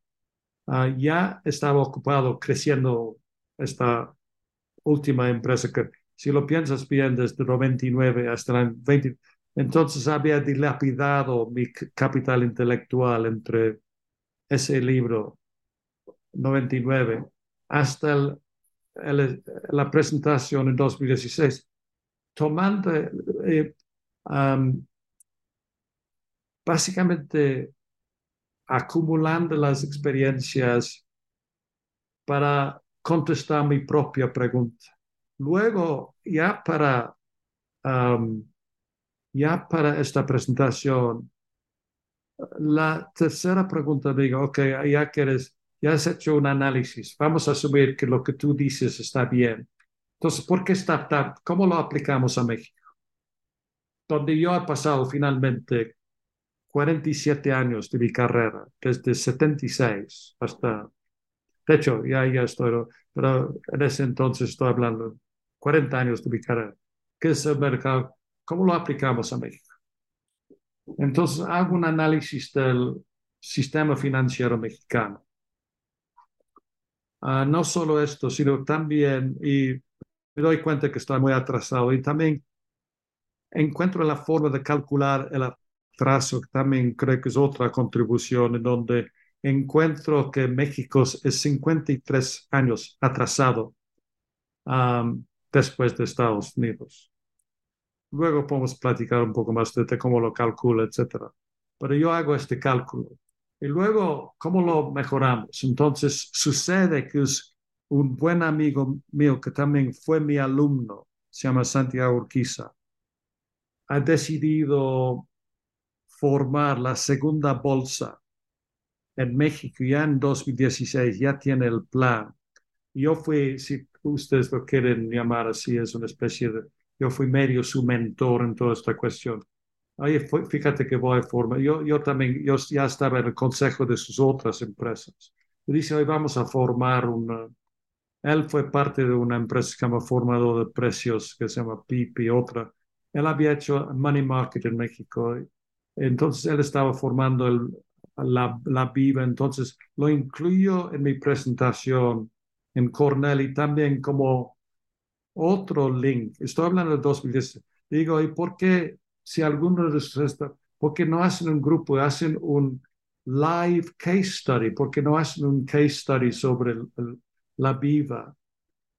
Speaker 4: uh, ya estaba ocupado creciendo esta última empresa que, si lo piensas bien, desde 99 hasta el 20, entonces había dilapidado mi capital intelectual entre ese libro 99 hasta el, el, la presentación en 2016, tomando eh, um, básicamente acumulando las experiencias para contestar mi propia pregunta. Luego, ya para, ya para esta presentación, la tercera pregunta digo, ok, ya que ya has hecho un análisis, vamos a asumir que lo que tú dices está bien. Entonces, ¿por qué startup? ¿Cómo lo aplicamos a México? Donde yo he pasado finalmente 47 años de mi carrera, desde 76 hasta, de hecho, ya, ya estoy, pero en ese entonces estoy hablando 40 años de mi carrera. ¿Qué es el mercado? ¿Cómo lo aplicamos a México? Entonces hago un análisis del sistema financiero mexicano. Uh, no solo esto, sino también, y me doy cuenta que estoy muy atrasado, y también encuentro la forma de calcular el atraso, que también creo que es otra contribución, en donde encuentro que México es 53 años atrasado um, después de Estados Unidos. Luego podemos platicar un poco más de cómo lo calcula, etcétera. Pero yo hago este cálculo. Y luego, ¿cómo lo mejoramos? Entonces, sucede que es un buen amigo mío que también fue mi alumno, se llama Santiago Urquiza, ha decidido formar la segunda bolsa en México ya en 2016, ya tiene el plan. Yo fui, si ustedes lo quieren llamar así, es una especie de yo fui medio su mentor en toda esta cuestión. Oye, fíjate que voy a formar. Yo, yo también, yo ya estaba en el consejo de sus otras empresas. Y dice, hoy vamos a formar una. Él fue parte de una empresa que se llama Formador de Precios, que se llama PIP y otra. Él había hecho Money Market en México. Entonces él estaba formando la, la Viva. Entonces lo incluyo en mi presentación en Cornell y también como otro link. Estoy hablando de 2010. Digo, ¿y por qué si alguno de ustedes, por qué no hacen un grupo, hacen un live case study? ¿Por qué no hacen un case study sobre la viva?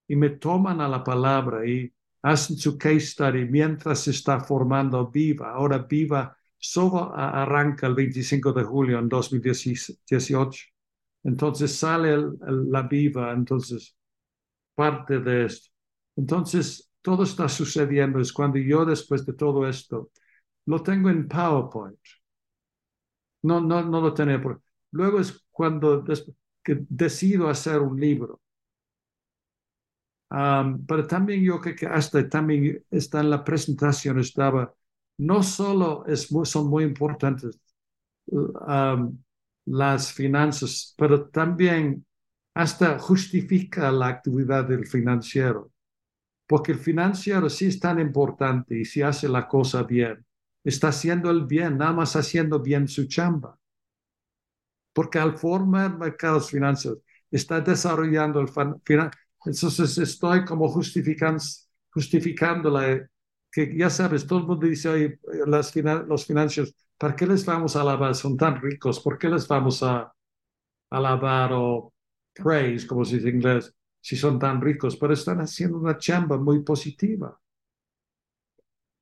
Speaker 4: Y me toman a la palabra y hacen su case study mientras se está formando viva. Ahora viva solo arranca el 25 de julio en 2018. Entonces sale la viva, entonces parte de esto. Entonces, todo está sucediendo. Es cuando yo, después de todo esto, lo tengo en PowerPoint. No, no, no lo tenía. Por... Luego es cuando decido hacer un libro. pero también yo creo que hasta también está en la presentación, estaba, no solo son muy importantes las finanzas, pero también hasta justifica la actividad del financiero porque el financiero sí es tan importante y si hace la cosa bien, está haciendo el bien, nada más haciendo bien su chamba. Porque al formar mercados financieros, está desarrollando el financiero. Entonces estoy como justificando, justificándole que ya sabes, todo el mundo dice, oye, las los financieros, ¿para qué les vamos a alabar? Son tan ricos, ¿por qué les vamos a alabar o praise, como se dice en inglés, si son tan ricos? Pero están haciendo una chamba muy positiva.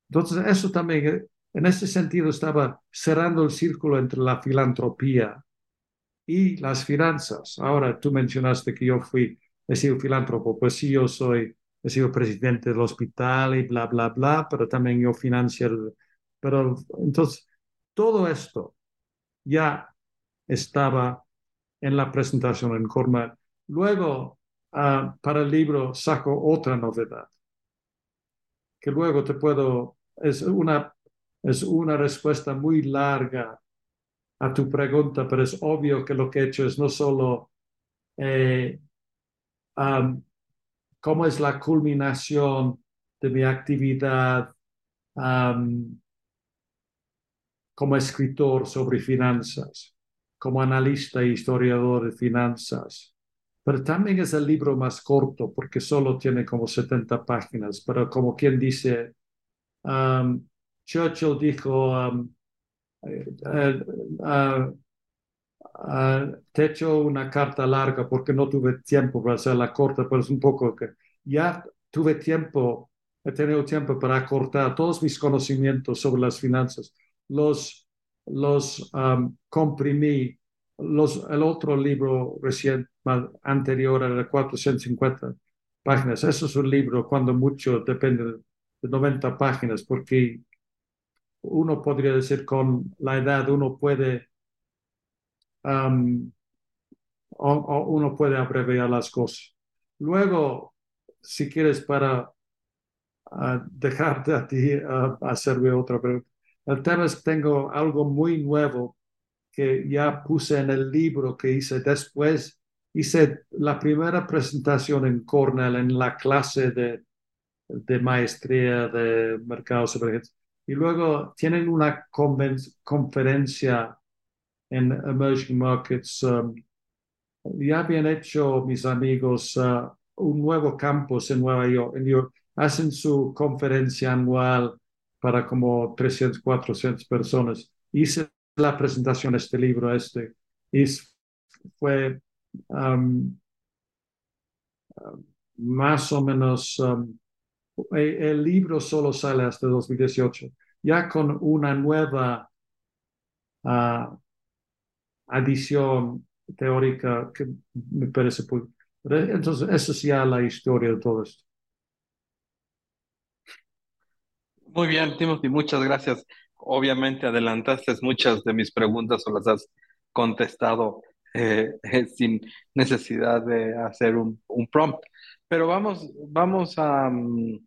Speaker 4: Entonces, eso también, en ese sentido, estaba cerrando el círculo entre la filantropía y las finanzas. Ahora, tú mencionaste que yo fui, he sido filántropo, pues sí, yo soy he sido presidente del hospital y bla, bla, bla, pero también yo financio. Pero entonces, todo esto ya estaba en la presentación en Cornell. Luego, ah, para el libro, saco otra novedad, que luego te puedo, es una, es una respuesta muy larga a tu pregunta, pero es obvio que lo que he hecho es no solo eh, cómo es la culminación de mi actividad como escritor sobre finanzas, como analista e historiador de finanzas. Pero también es el libro más corto porque solo tiene como 70 páginas, pero como quien dice, Churchill dijo, eh, eh, ah, Ah, te he hecho una carta larga porque no tuve tiempo para hacerla corta, pero es un poco que ya tuve tiempo, he tenido tiempo para acortar todos mis conocimientos sobre las finanzas. Los, los comprimí. Los, el otro libro recién, anterior era de 450 páginas. Eso es un libro, cuando mucho, depende de 90 páginas, porque uno podría decir con la edad, uno puede uno puede abreviar las cosas. Luego, si quieres para ah, dejarte a ti uh, hacerme otra pregunta. El tema es que tengo algo muy nuevo que ya puse en el libro que hice después. Hice la primera presentación en Cornell en la clase de, de maestría de mercados y luego tienen una conferencia en emerging markets. Um, ya habían hecho mis amigos uh, un nuevo campus en Nueva York, en York. Hacen su conferencia anual para como 300, 400 personas. Hice la presentación de este libro, este, y fue um, más o menos, um, el, libro solo sale hasta 2018, ya con una nueva uh, adición teórica que me parece... Entonces, eso es ya la historia de todo esto.
Speaker 3: Muy bien, Timothy, muchas gracias. Obviamente adelantaste muchas de mis preguntas o las has contestado eh, eh, sin necesidad de hacer un, un, prompt. Pero vamos, vamos a... Mm,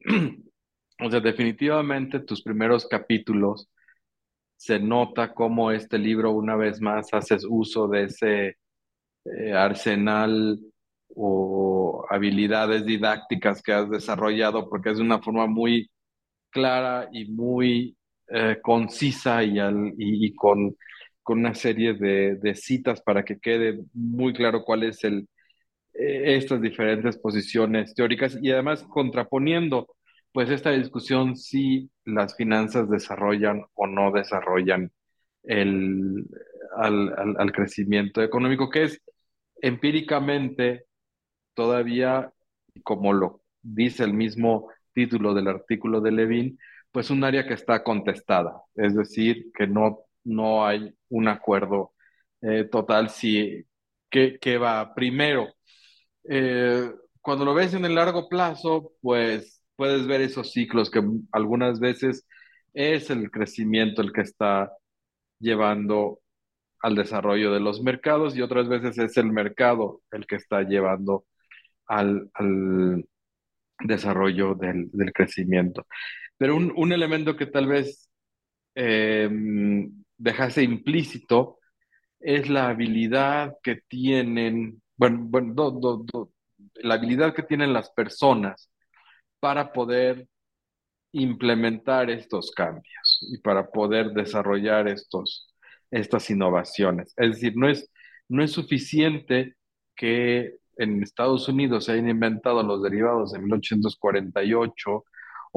Speaker 3: o sea, definitivamente tus primeros capítulos se nota cómo este libro una vez más haces uso de ese eh, arsenal o habilidades didácticas que has desarrollado, porque es de una forma muy clara y muy concisa y, y, con, con, una serie de, de, citas para que quede muy claro cuál es el, eh, estas diferentes posiciones teóricas y además contraponiendo pues esta discusión si las finanzas desarrollan o no desarrollan el, al, crecimiento económico, que es empíricamente todavía, como lo dice el mismo título del artículo de Levin, pues un área que está contestada, es decir, que no, no hay un acuerdo eh, total si que, va primero. Eh, cuando lo ves en el largo plazo, pues puedes ver esos ciclos que algunas veces es el crecimiento el que está llevando al desarrollo de los mercados y otras veces es el mercado el que está llevando al, desarrollo del, crecimiento. Pero un, elemento que tal vez eh, dejase implícito es la habilidad que tienen, bueno, bueno la habilidad que tienen las personas para poder implementar estos cambios y para poder desarrollar estos, estas innovaciones. Es decir, no es, no es suficiente que en Estados Unidos se hayan inventado los derivados en 1848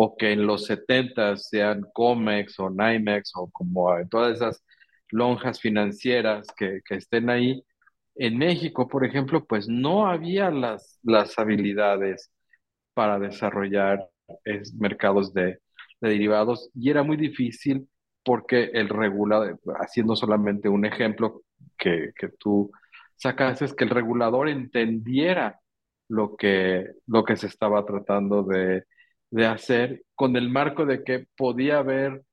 Speaker 3: o que en los 70 sean Comex o NYMEX o como todas esas lonjas financieras que, que estén ahí. En México, por ejemplo, pues no había las, las habilidades para desarrollar mercados de, de derivados y era muy difícil porque el regulador, haciendo solamente un ejemplo que, que tú sacas, es que el regulador entendiera lo que, lo que se estaba tratando de, de hacer con el marco de que podía haber,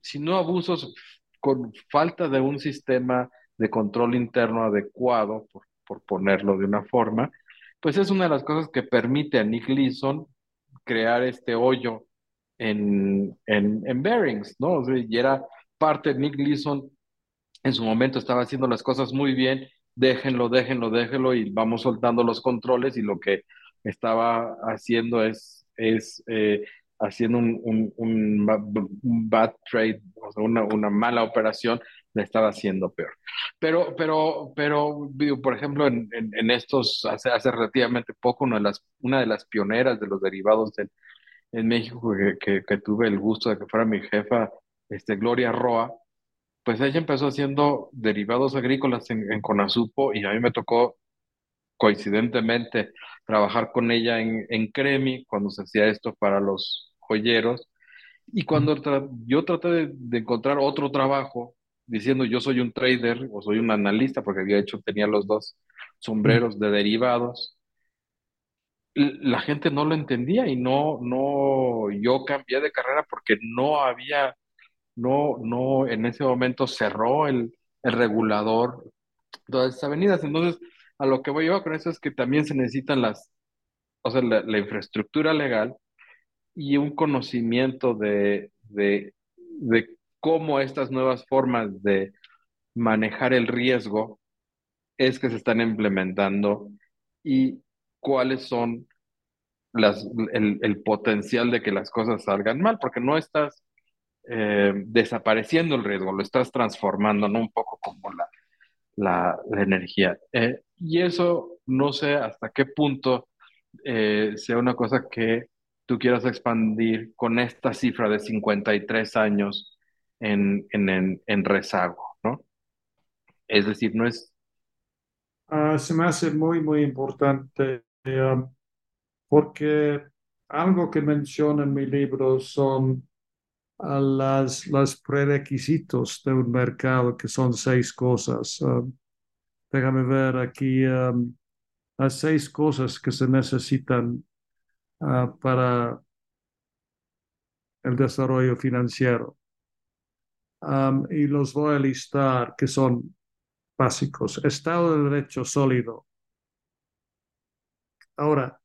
Speaker 3: si no abusos, con falta de un sistema de control interno adecuado, por, por ponerlo de una forma, pues es una de las cosas que permite a Nick Leeson crear este hoyo en, en, en Bearings, ¿no? y era parte Nick Leeson, en su momento estaba haciendo las cosas muy bien, déjenlo, déjenlo, déjenlo y vamos soltando los controles y lo que estaba haciendo es, es eh, haciendo un, un, un, bad trade, o sea, una, una mala operación, la estaba haciendo peor. Pero, pero, pero, por ejemplo, en, en, estos, hace, hace relativamente poco, una de las, una de las pioneras de los derivados en, en México que, que, tuve el gusto de que fuera mi jefa, este, Gloria Roa, pues ella empezó haciendo derivados agrícolas en, en Conasupo y a mí me tocó coincidentemente trabajar con ella en, en Cremi cuando se hacía esto para los joyeros. Y cuando yo traté de, de, encontrar otro trabajo diciendo yo soy un trader o soy un analista, porque había hecho, tenía los dos sombreros de derivados, la gente no lo entendía y no, no, yo cambié de carrera porque no había, no, no, en ese momento cerró el, el regulador todas esas avenidas. Entonces, a lo que voy yo con eso es que también se necesitan las, o sea, la, infraestructura legal y un conocimiento de, de, de cómo estas nuevas formas de manejar el riesgo es que se están implementando y cuáles son las, el, potencial de que las cosas salgan mal, porque no estás eh, desapareciendo el riesgo, lo estás transformando, ¿no? Un poco como la, la, energía. Eh, y eso no sé hasta qué punto eh, sea una cosa que tú quieras expandir con esta cifra de 53 años en, en, en, rezago, ¿no? Es decir, no es...
Speaker 4: Ah, se me hace muy, muy importante um, porque algo que menciono en mi libro son uh, las, los prerequisitos de un mercado, que son seis cosas. Um, déjame ver aquí las seis cosas que se necesitan uh, para el desarrollo financiero. Y los voy a listar que son básicos. Estado de Derecho sólido. Ahora,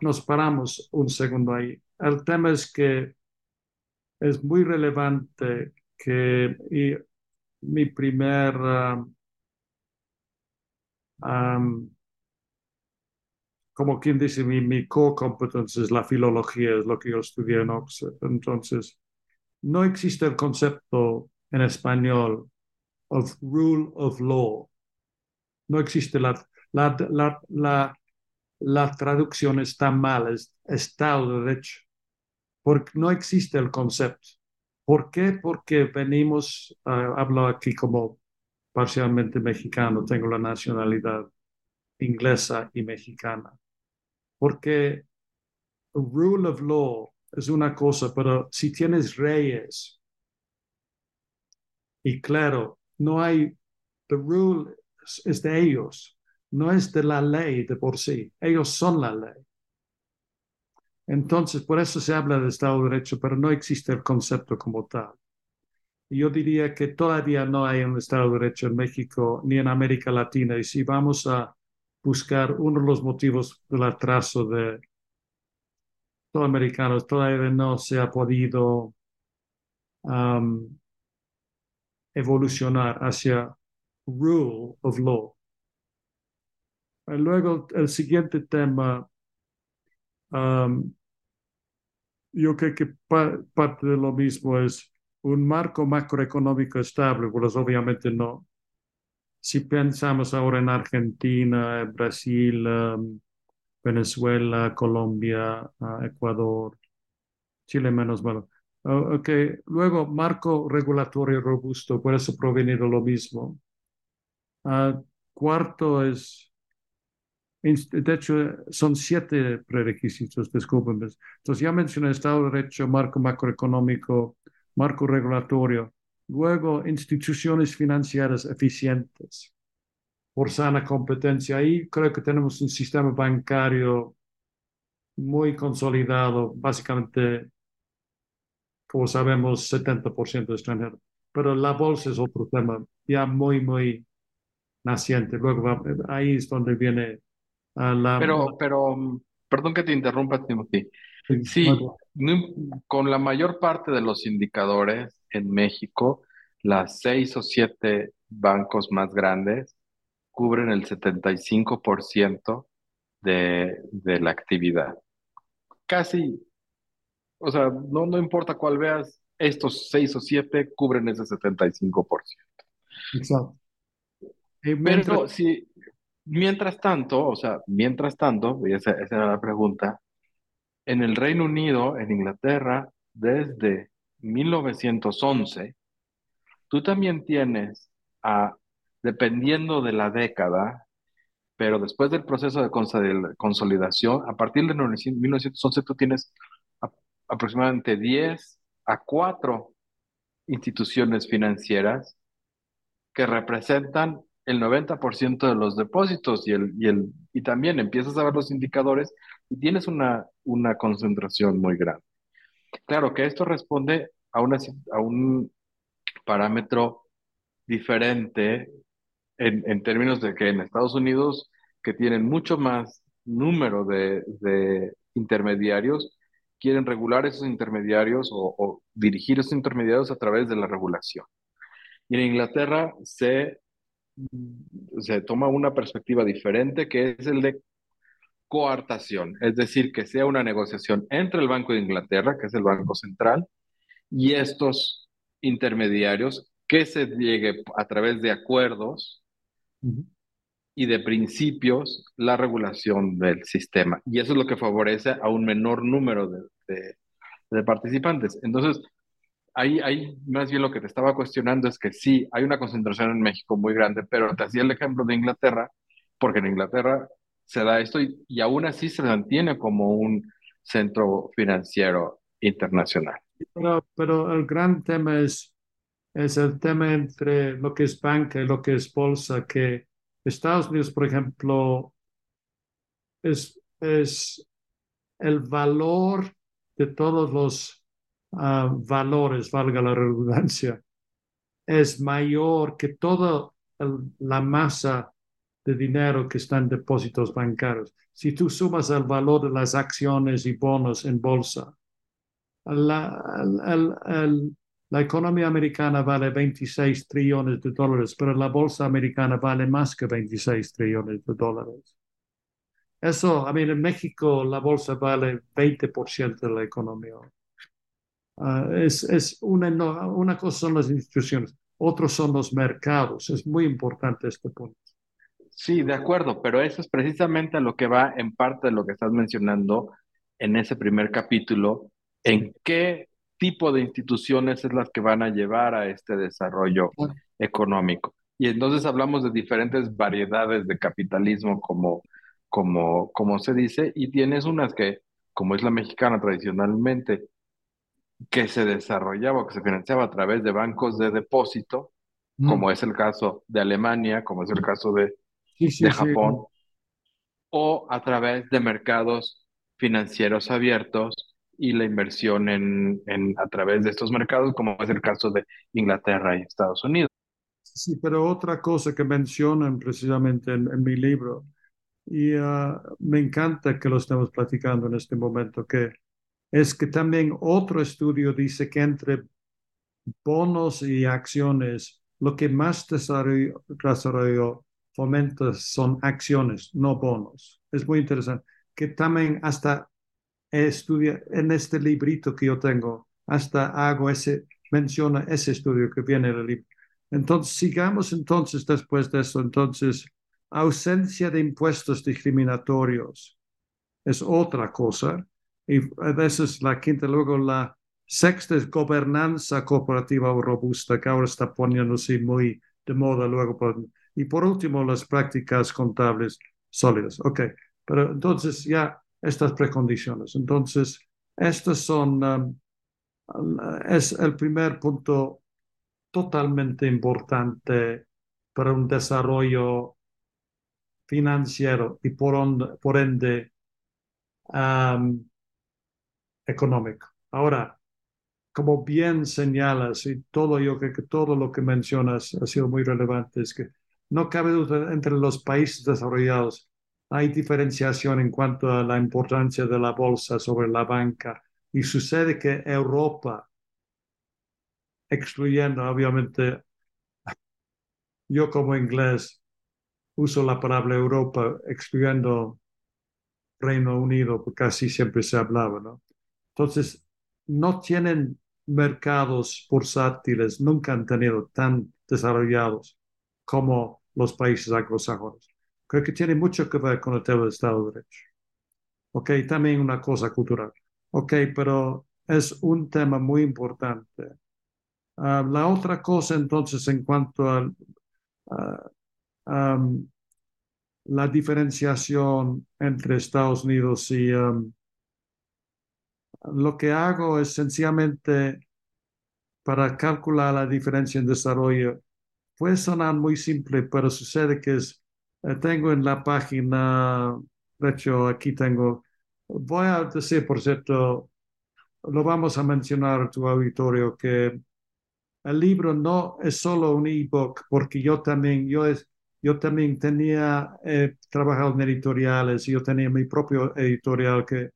Speaker 4: nos paramos un segundo ahí. El tema es que es muy relevante que mi primer um, como quien dice, mi, mi core competence es la filología, es lo que yo estudié en Oxford. Entonces, no existe el concepto en español of rule of law. No existe la, la, la, la, la traducción está mal, es Estado de Derecho, porque no existe el concepto. ¿Por qué? Porque venimos, uh, hablo aquí como parcialmente mexicano, tengo la nacionalidad inglesa y mexicana. Porque rule of law es una cosa, pero si tienes reyes, y claro, no hay, the rule es de ellos, no es de la ley de por sí, ellos son la ley. Entonces, por eso se habla de Estado de Derecho, pero no existe el concepto como tal. Yo diría que todavía no hay un Estado de Derecho en México ni en América Latina. Y si vamos a buscar uno de los motivos del atraso de los americanos, todavía no se ha podido um, evolucionar hacia rule of law. Luego el siguiente tema, um, yo creo que parte de lo mismo es un marco macroeconómico estable, pues obviamente no. Si pensamos ahora en Argentina, Brasil, Venezuela, Colombia, uh, Ecuador, Chile menos malo. Uh, luego marco regulatorio robusto, por eso proviene de lo mismo. Uh, cuarto es, de hecho, son siete prerequisitos, discúlpenme. Entonces ya mencioné Estado de Derecho, marco macroeconómico, marco regulatorio. Luego, instituciones financieras eficientes por sana competencia. Ahí creo que tenemos un sistema bancario muy consolidado, básicamente, como sabemos, 70% extranjero. Pero la bolsa es otro tema, ya muy, muy naciente. Luego ahí es donde viene la...
Speaker 3: Pero, pero, perdón que te interrumpa, Timothy. Sí, no, con la mayor parte de los indicadores en México, las seis o siete bancos más grandes cubren el 75% de, de la actividad. Casi, o sea, no, no importa cuál veas, estos seis o siete cubren ese 75%.
Speaker 4: Exacto.
Speaker 3: Eh, Pero si, mientras tanto, o sea, mientras tanto, y esa, era la pregunta, en el Reino Unido, en Inglaterra, desde 1911, tú también tienes a dependiendo de la década, pero después del proceso de consolidación, a partir de 1911 tú tienes aproximadamente 10 a 4 instituciones financieras que representan el 90% de los depósitos y, el, y, el, y también empiezas a ver los indicadores y tienes una, una concentración muy grande. Claro que esto responde a, una, a un parámetro diferente en, en, términos de que en Estados Unidos, que tienen mucho más número de, de intermediarios, quieren regular esos intermediarios o, o, dirigir esos intermediarios a través de la regulación. Y en Inglaterra se, se toma una perspectiva diferente, que es el de coartación, es decir, que sea una negociación entre el Banco de Inglaterra, que es el Banco Central, y estos intermediarios, que se llegue a través de acuerdos y de principios la regulación del sistema. Y eso es lo que favorece a un menor número de, de, de participantes. Entonces, ahí, ahí más bien lo que te estaba cuestionando es que sí, hay una concentración en México muy grande, pero te hacía el ejemplo de Inglaterra, porque en Inglaterra se da esto y, y aún así se mantiene como un centro financiero internacional.
Speaker 4: Pero, pero el gran tema es es el tema entre lo que es banca y lo que es bolsa, que Estados Unidos, por ejemplo, es, es el valor de todos los uh, valores, valga la redundancia, es mayor que toda el, la masa de dinero que está en depósitos bancarios. Si tú sumas el valor de las acciones y bonos en bolsa, la, el, el, la economía americana vale 26 trillones de dólares, pero la bolsa americana vale más que 26 trillones de dólares. Eso, a mí, en México la bolsa vale 20% de la economía. Uh, es es una, una cosa son las instituciones, otros son los mercados. Es muy importante este punto.
Speaker 3: Sí, de acuerdo, pero eso es precisamente lo que va en parte de lo que estás mencionando en ese primer capítulo, en qué tipo de instituciones es las que van a llevar a este desarrollo económico. Y entonces hablamos de diferentes variedades de capitalismo, como, como, como se dice, y tienes unas que, como es la mexicana tradicionalmente, que se desarrollaba, que se financiaba a través de bancos de depósito, mm. como es el caso de Alemania, como es el caso de,
Speaker 4: sí, sí,
Speaker 3: de Japón, sí. o a través de mercados financieros abiertos, y la inversión en, en, a través de estos mercados, como es el caso de Inglaterra y Estados Unidos.
Speaker 4: Sí, pero otra cosa que mencionan precisamente en, en mi libro, y uh, me encanta que lo estemos platicando en este momento, que es que también otro estudio dice que entre bonos y acciones, lo que más desarrollo, fomenta son acciones, no bonos. Es muy interesante. Que también hasta estudia en este librito que yo tengo, hasta hago ese, menciona ese estudio que viene en el libro. Entonces, sigamos entonces después de eso. Entonces, ausencia de impuestos discriminatorios. es otra cosa. Y esa es la quinta. Luego la sexta es gobernanza cooperativa robusta, que ahora está poniéndose muy de moda. Luego, y por último, las prácticas contables sólidas. Ok, pero entonces ya estas precondiciones. Entonces, estos son, um, es el primer punto totalmente importante para un desarrollo financiero y por, por ende um, económico. Ahora, como bien señalas, y todo yo creo que todo lo que mencionas ha sido muy relevante, es que no cabe duda entre los países desarrollados hay diferenciación en cuanto a la importancia de la bolsa sobre la banca. Y sucede que Europa, excluyendo obviamente, yo como inglés uso la palabra Europa, excluyendo Reino Unido, porque casi siempre se hablaba, ¿no? Entonces, no tienen mercados bursátiles, nunca han tenido tan desarrollados como los países anglosajones. Creo que tiene mucho que ver con el tema del Estado de Derecho. Ok, también una cosa cultural. Ok, pero es un tema muy importante. Ah, la otra cosa entonces en cuanto a ah, la diferenciación entre Estados Unidos y lo que hago es sencillamente para calcular la diferencia en desarrollo. Puede sonar muy simple, pero sucede que es eh, tengo en la página, de hecho aquí tengo, voy a decir, por cierto, lo vamos a mencionar a tu auditorio, que el libro no es solo un ebook, porque yo también, yo, es, yo también tenía, he trabajado en editoriales, yo tenía mi propio editorial que,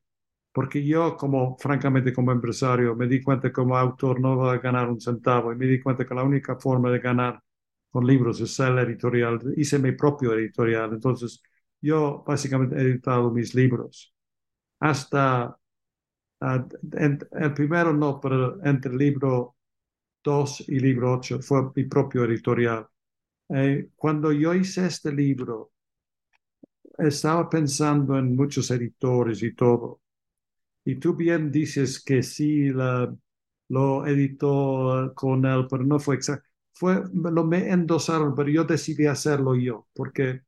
Speaker 4: porque yo como, francamente, como empresario, me di cuenta que como autor no va a ganar un centavo y me di cuenta que la única forma de ganar con libros, es el editorial, hice mi propio editorial, entonces yo básicamente he editado mis libros. Hasta el primero no, pero entre libro 2 y libro 8 fue mi propio editorial. Eh, cuando yo hice este libro, estaba pensando en muchos editores y todo. Y tú bien dices que sí, la, lo editó con él, pero no fue exacto fue, lo me endosaron, pero yo decidí hacerlo yo, porque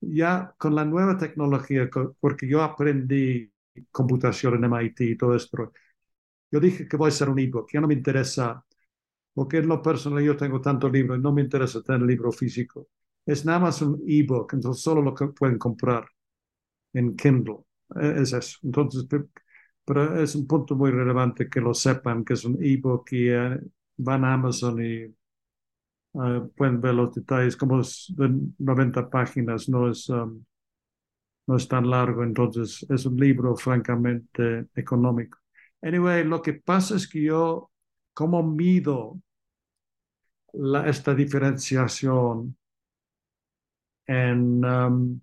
Speaker 4: ya con la nueva tecnología, porque yo aprendí computación en MIT y todo esto, yo dije que voy a hacer un ebook, ya no me interesa, porque en lo personal yo tengo tanto libro y no me interesa tener libro físico. Es nada más un ebook, entonces solo lo que pueden comprar en Kindle. E, es eso. Entonces, pero es un punto muy relevante que lo sepan, que es un ebook y eh, van a Amazon y Ah, pueden ver los detalles, como es de 90 páginas, no es, um, no es tan largo, entonces es un libro francamente económico. Anyway, lo que pasa es que yo, como mido la, esta diferenciación en um,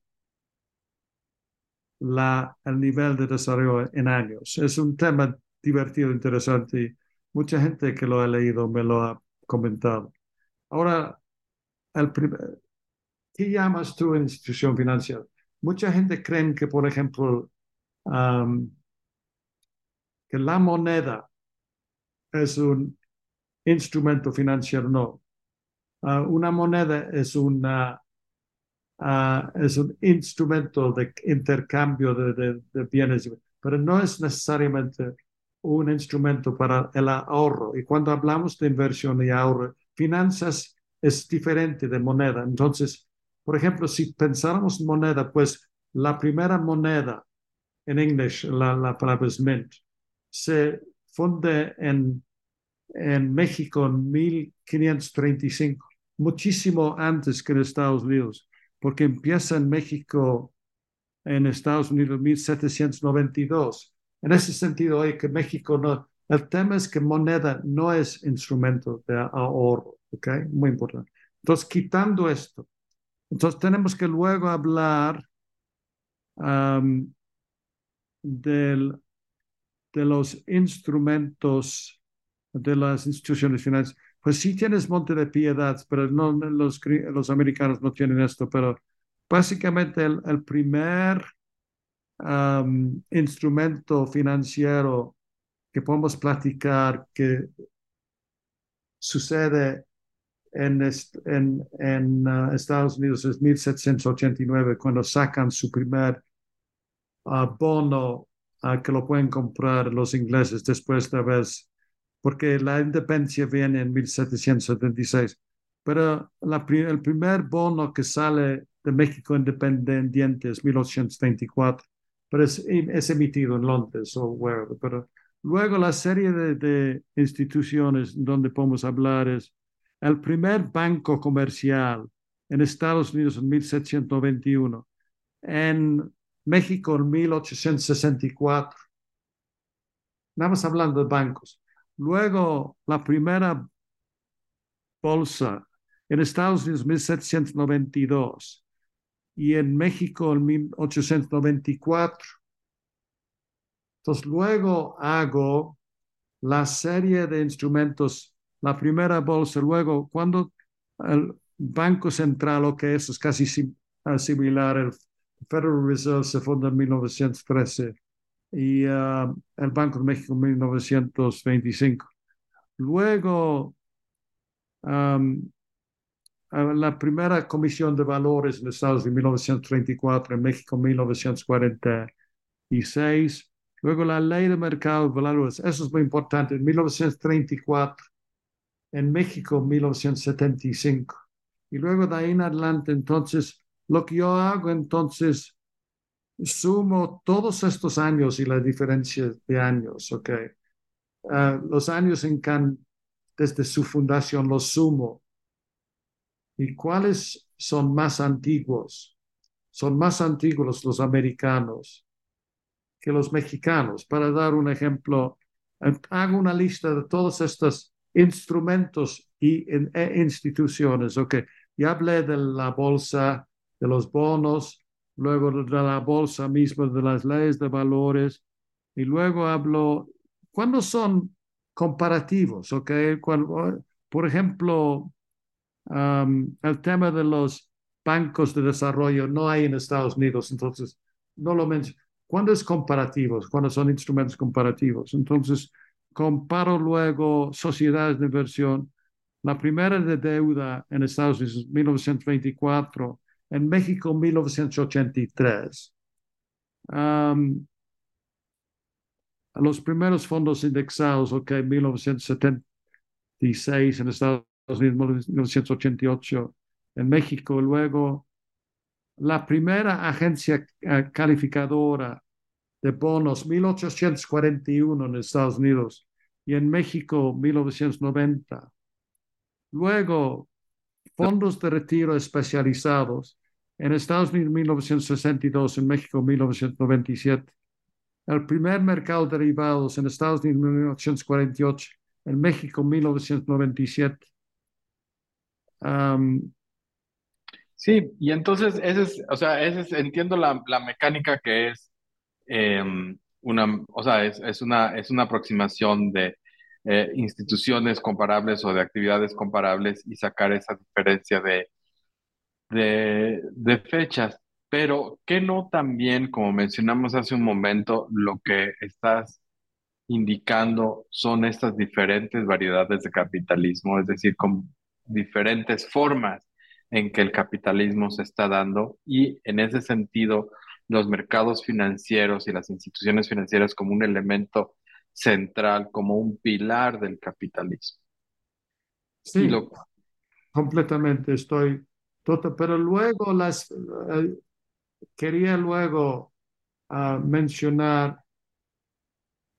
Speaker 4: la, el nivel de desarrollo en años. Es un tema divertido, interesante y mucha gente que lo ha leído me lo ha comentado. Ahora, el ¿qué llamas tú institución financiera? Mucha gente cree que, por ejemplo, que la moneda es un instrumento financiero. No. Ah, una moneda es, una, ah, es un instrumento de intercambio de, de, bienes, pero no es necesariamente un instrumento para el ahorro. Y cuando hablamos de inversión y ahorro, finanzas es diferente de moneda. Entonces, por ejemplo, si pensáramos moneda, pues la primera moneda en inglés, la, la palabra es mint, se funde en, en México en 1535, muchísimo antes que en Estados Unidos, porque empieza en México, en Estados Unidos, en 1792. En ese sentido, hay que México no, el tema es que moneda no es instrumento de ahorro, ¿ok? Muy importante. Entonces, quitando esto, entonces tenemos que luego hablar del, de los instrumentos de las instituciones financieras. Pues sí tienes monte de piedad, pero no, los, los americanos no tienen esto, pero básicamente el, el primer um, instrumento financiero que podemos platicar que sucede en, en, en uh, Estados Unidos es 1789, cuando sacan su primer uh, bono uh, que lo pueden comprar los ingleses después de haber, porque la independencia viene en 1776. Pero la, el primer bono que sale de México independiente es 1824, pero es, es emitido en Londres o wherever. Pero luego la serie de, de instituciones donde podemos hablar es el primer banco comercial en Estados Unidos en 1791, en México en 1864. Nada más hablando de bancos. Luego, la primera bolsa en Estados Unidos en 1792 y en México en 1894. Entonces, luego hago la serie de instrumentos la primera bolsa, luego cuando el Banco Central, o que eso es casi similar, el Federal Reserve se funda en 1913 y uh, el Banco de México en 1925. Luego, um, la primera Comisión de Valores en Estados Unidos en 1934, en México en 1946. Luego la Ley de Mercado de Valores, eso es muy importante, en 1934 en México en 1975. Y luego de ahí en adelante, entonces, lo que yo hago, entonces, sumo todos estos años y la diferencia de años, ¿ok? Ah, los años en Can, desde su fundación, los sumo. ¿Y cuáles son más antiguos? Son más antiguos los americanos que los mexicanos. Para dar un ejemplo, hago una lista de todas estas instrumentos y e instituciones. Ok, ya hablé de la bolsa, de los bonos, luego de la bolsa misma, de las leyes de valores, y luego hablo, ¿cuándo son comparativos? Ok, Cuando, por ejemplo, el tema de los bancos de desarrollo no hay en Estados Unidos, entonces no lo menciono. ¿Cuándo es comparativos? ¿Cuándo son instrumentos comparativos? Entonces, comparo luego sociedades de inversión. La primera de deuda en Estados Unidos, 1924, en México, 1983. los primeros fondos indexados, ok, 1976 en Estados Unidos, 1988 en México, luego la primera agencia eh, calificadora de bonos, 1841 en Estados Unidos, y en México 1990. Luego, fondos de retiro especializados en Estados Unidos 1962, en México 1997. El primer mercado de derivados en Estados Unidos 1948, en México 1997.
Speaker 3: sí, y entonces ese es, o sea, ese es, entiendo la, la mecánica que es em, una, o sea, es, es, una, es una aproximación de eh, instituciones comparables o de actividades comparables y sacar esa diferencia de, de, de fechas. Pero, ¿qué no también, como mencionamos hace un momento, lo que estás indicando son estas diferentes variedades de capitalismo, es decir, con diferentes formas en que el capitalismo se está dando y en ese sentido los mercados financieros y las instituciones financieras como un elemento central, como un pilar del capitalismo.
Speaker 4: Sí, completamente estoy, pero luego las, eh, quería luego ah, mencionar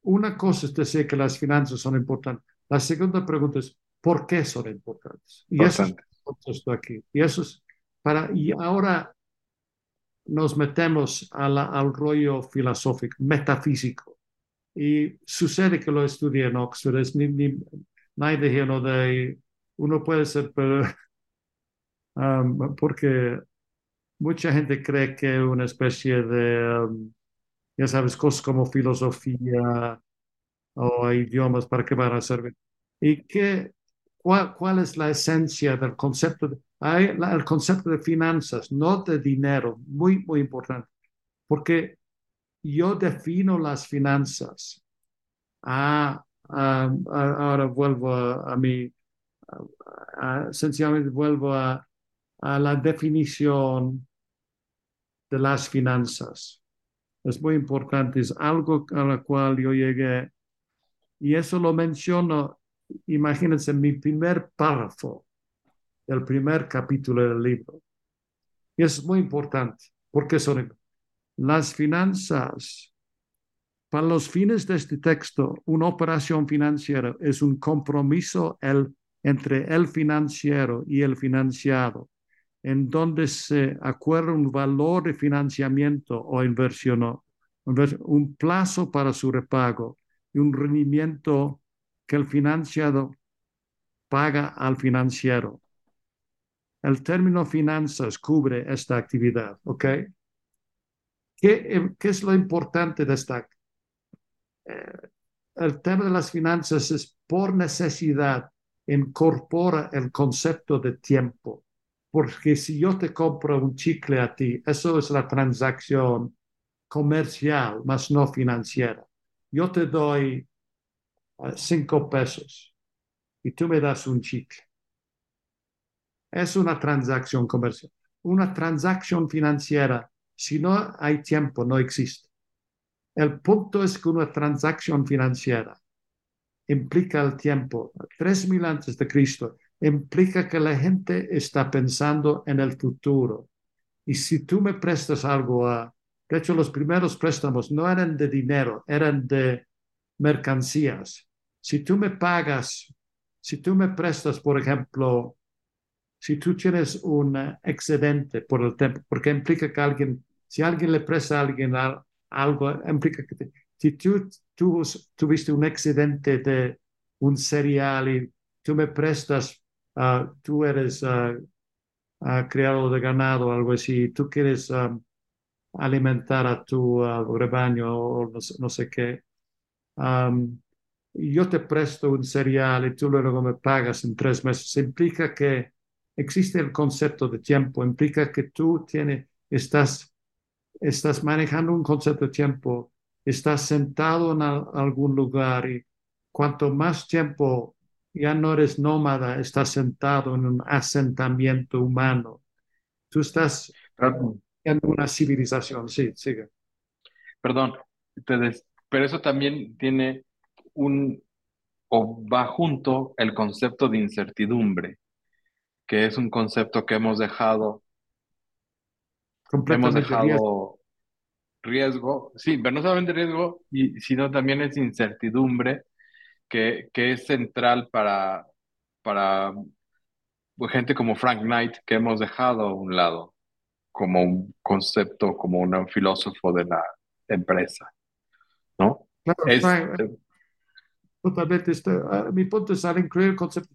Speaker 4: una cosa es decir que las finanzas son importantes. La segunda pregunta es, ¿por qué son importantes? Y eso es aquí. Y eso es para, y ahora nos metemos al rollo filosófico, metafísico. Y sucede que lo estudié en Oxford, es ni, ni, nadie de, uno puede ser, pero, um, porque mucha gente cree que una especie de, um, ya sabes, cosas como filosofía o idiomas para qué van a servir. ¿Y qué, cuál, cuál es la esencia del concepto de, hay el concepto de finanzas, no de dinero, muy, muy importante, porque yo defino las finanzas. Ah, ah, ah, ahora vuelvo a, a a- sencillamente vuelvo a, a la definición de las finanzas. Es muy importante, es algo a la cual yo llegué y eso lo menciono, imagínense, en mi primer párrafo del primer capítulo del libro. Y es muy importante, porque son las finanzas. Para los fines de este texto, una operación financiera es un compromiso el, entre el financiero y el financiado, en donde se acuerda un valor de financiamiento o inversión, un plazo para su repago y un rendimiento que el financiado paga al financiero. El término finanzas cubre esta actividad, ¿ok? ¿Qué, qué es lo importante de esta? eh, el tema de las finanzas es por necesidad, incorpora el concepto de tiempo. Porque si yo te compro un chicle a ti, eso es la transacción comercial, más no financiera. Yo te doy eh, cinco pesos y tú me das un chicle. Es una transacción comercial. Una transacción financiera, si no hay tiempo, no existe. El punto es que una transacción financiera implica el tiempo. Tres mil antes de Cristo implica que la gente está pensando en el futuro. Y si tú me prestas algo a, de hecho, los primeros préstamos no eran de dinero, eran de mercancías. Si tú me pagas, si tú me prestas, por ejemplo, si tú tienes un excedente por el tiempo, porque implica que alguien, si alguien le presta a alguien al- algo, implica que si tú, tú tuviste un excedente de un cereal y tú me prestas, ah, tú eres ah, ah, criado de ganado algo así, tú quieres alimentar a tu rebaño o no no sé qué, yo te presto un cereal y tú luego me pagas en tres meses. Implica que existe el concepto de tiempo, implica que tú tienes, estás, estás manejando un concepto de tiempo, estás sentado en al- algún lugar y cuanto más tiempo ya no eres nómada, estás sentado en un asentamiento humano. Tú estás en una civilización, sí, sigue.
Speaker 3: Perdón, te pero eso también tiene un, o va junto el concepto de incertidumbre, que es un concepto que hemos dejado, hemos
Speaker 4: Completamente riesgo.
Speaker 3: dejado riesgo, sí, pero no solamente riesgo, y, sino también es incertidumbre, que, que es central para, para gente como Frank Knight, que hemos dejado a un lado como un concepto, como un filósofo de la empresa, ¿no?
Speaker 4: Claro,
Speaker 3: Es,
Speaker 4: Frank, Totalmente. Está, mi punto es, al incluir el concepto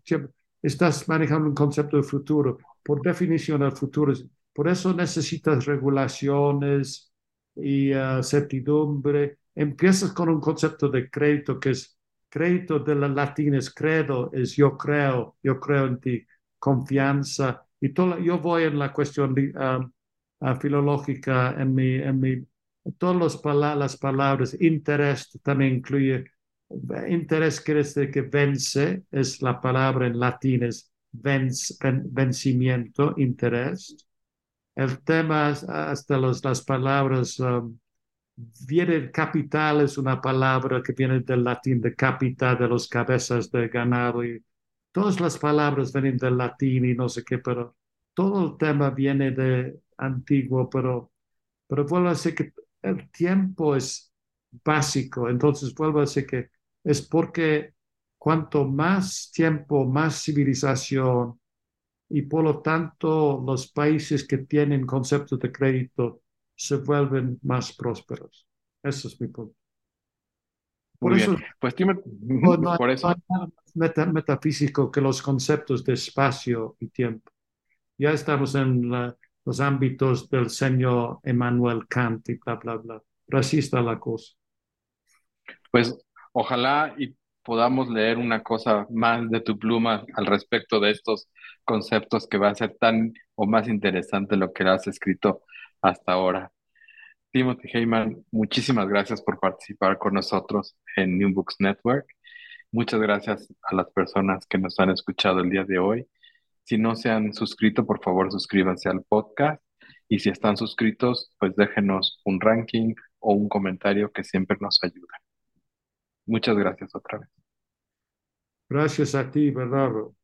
Speaker 4: estás manejando un concepto de futuro. Por definición, el futuro es, por eso necesitas regulaciones y ah, certidumbre. Empiezas con un concepto de crédito que es crédito de la latín es credo, es yo creo, yo creo en ti, confianza. Y todo, yo voy en la cuestión ah, ah, filológica, en mi, en mi, todas las pala- las palabras, interés también incluye Interés quiere decir que vence, es la palabra en latín, es venc- ven- vencimiento, interés. El tema, es hasta los, las palabras, viene capital, es una palabra que viene del latín de capita, de los cabezas de ganado, y todas las palabras vienen del latín y no sé qué, pero todo el tema viene de antiguo, pero, pero vuelvo a decir que el tiempo es básico, entonces vuelvo a decir que es porque cuanto más tiempo, más civilización y por lo tanto los países que tienen conceptos de crédito se vuelven más prósperos. Ese es mi punto. Por
Speaker 3: muy
Speaker 4: eso
Speaker 3: bien. Pues Tim,
Speaker 4: no, no-
Speaker 3: por
Speaker 4: no
Speaker 3: eso,
Speaker 4: más meta- metafísico que los conceptos de espacio y tiempo. Ya estamos en la- los ámbitos del señor Emmanuel Kant y bla, bla, bla. Está la cosa.
Speaker 3: pues ojalá y podamos leer una cosa más de tu pluma al respecto de estos conceptos que va a ser tan o más interesante lo que has escrito hasta ahora. Timothy Heyman, muchísimas gracias por participar con nosotros en New Books Network. Muchas gracias a las personas que nos han escuchado el día de hoy. Si no se han suscrito, por favor suscríbanse al podcast. Y si están suscritos, pues déjenos un ranking o un comentario que siempre nos ayuda. Muchas gracias otra vez.
Speaker 4: Gracias a ti, Bernardo.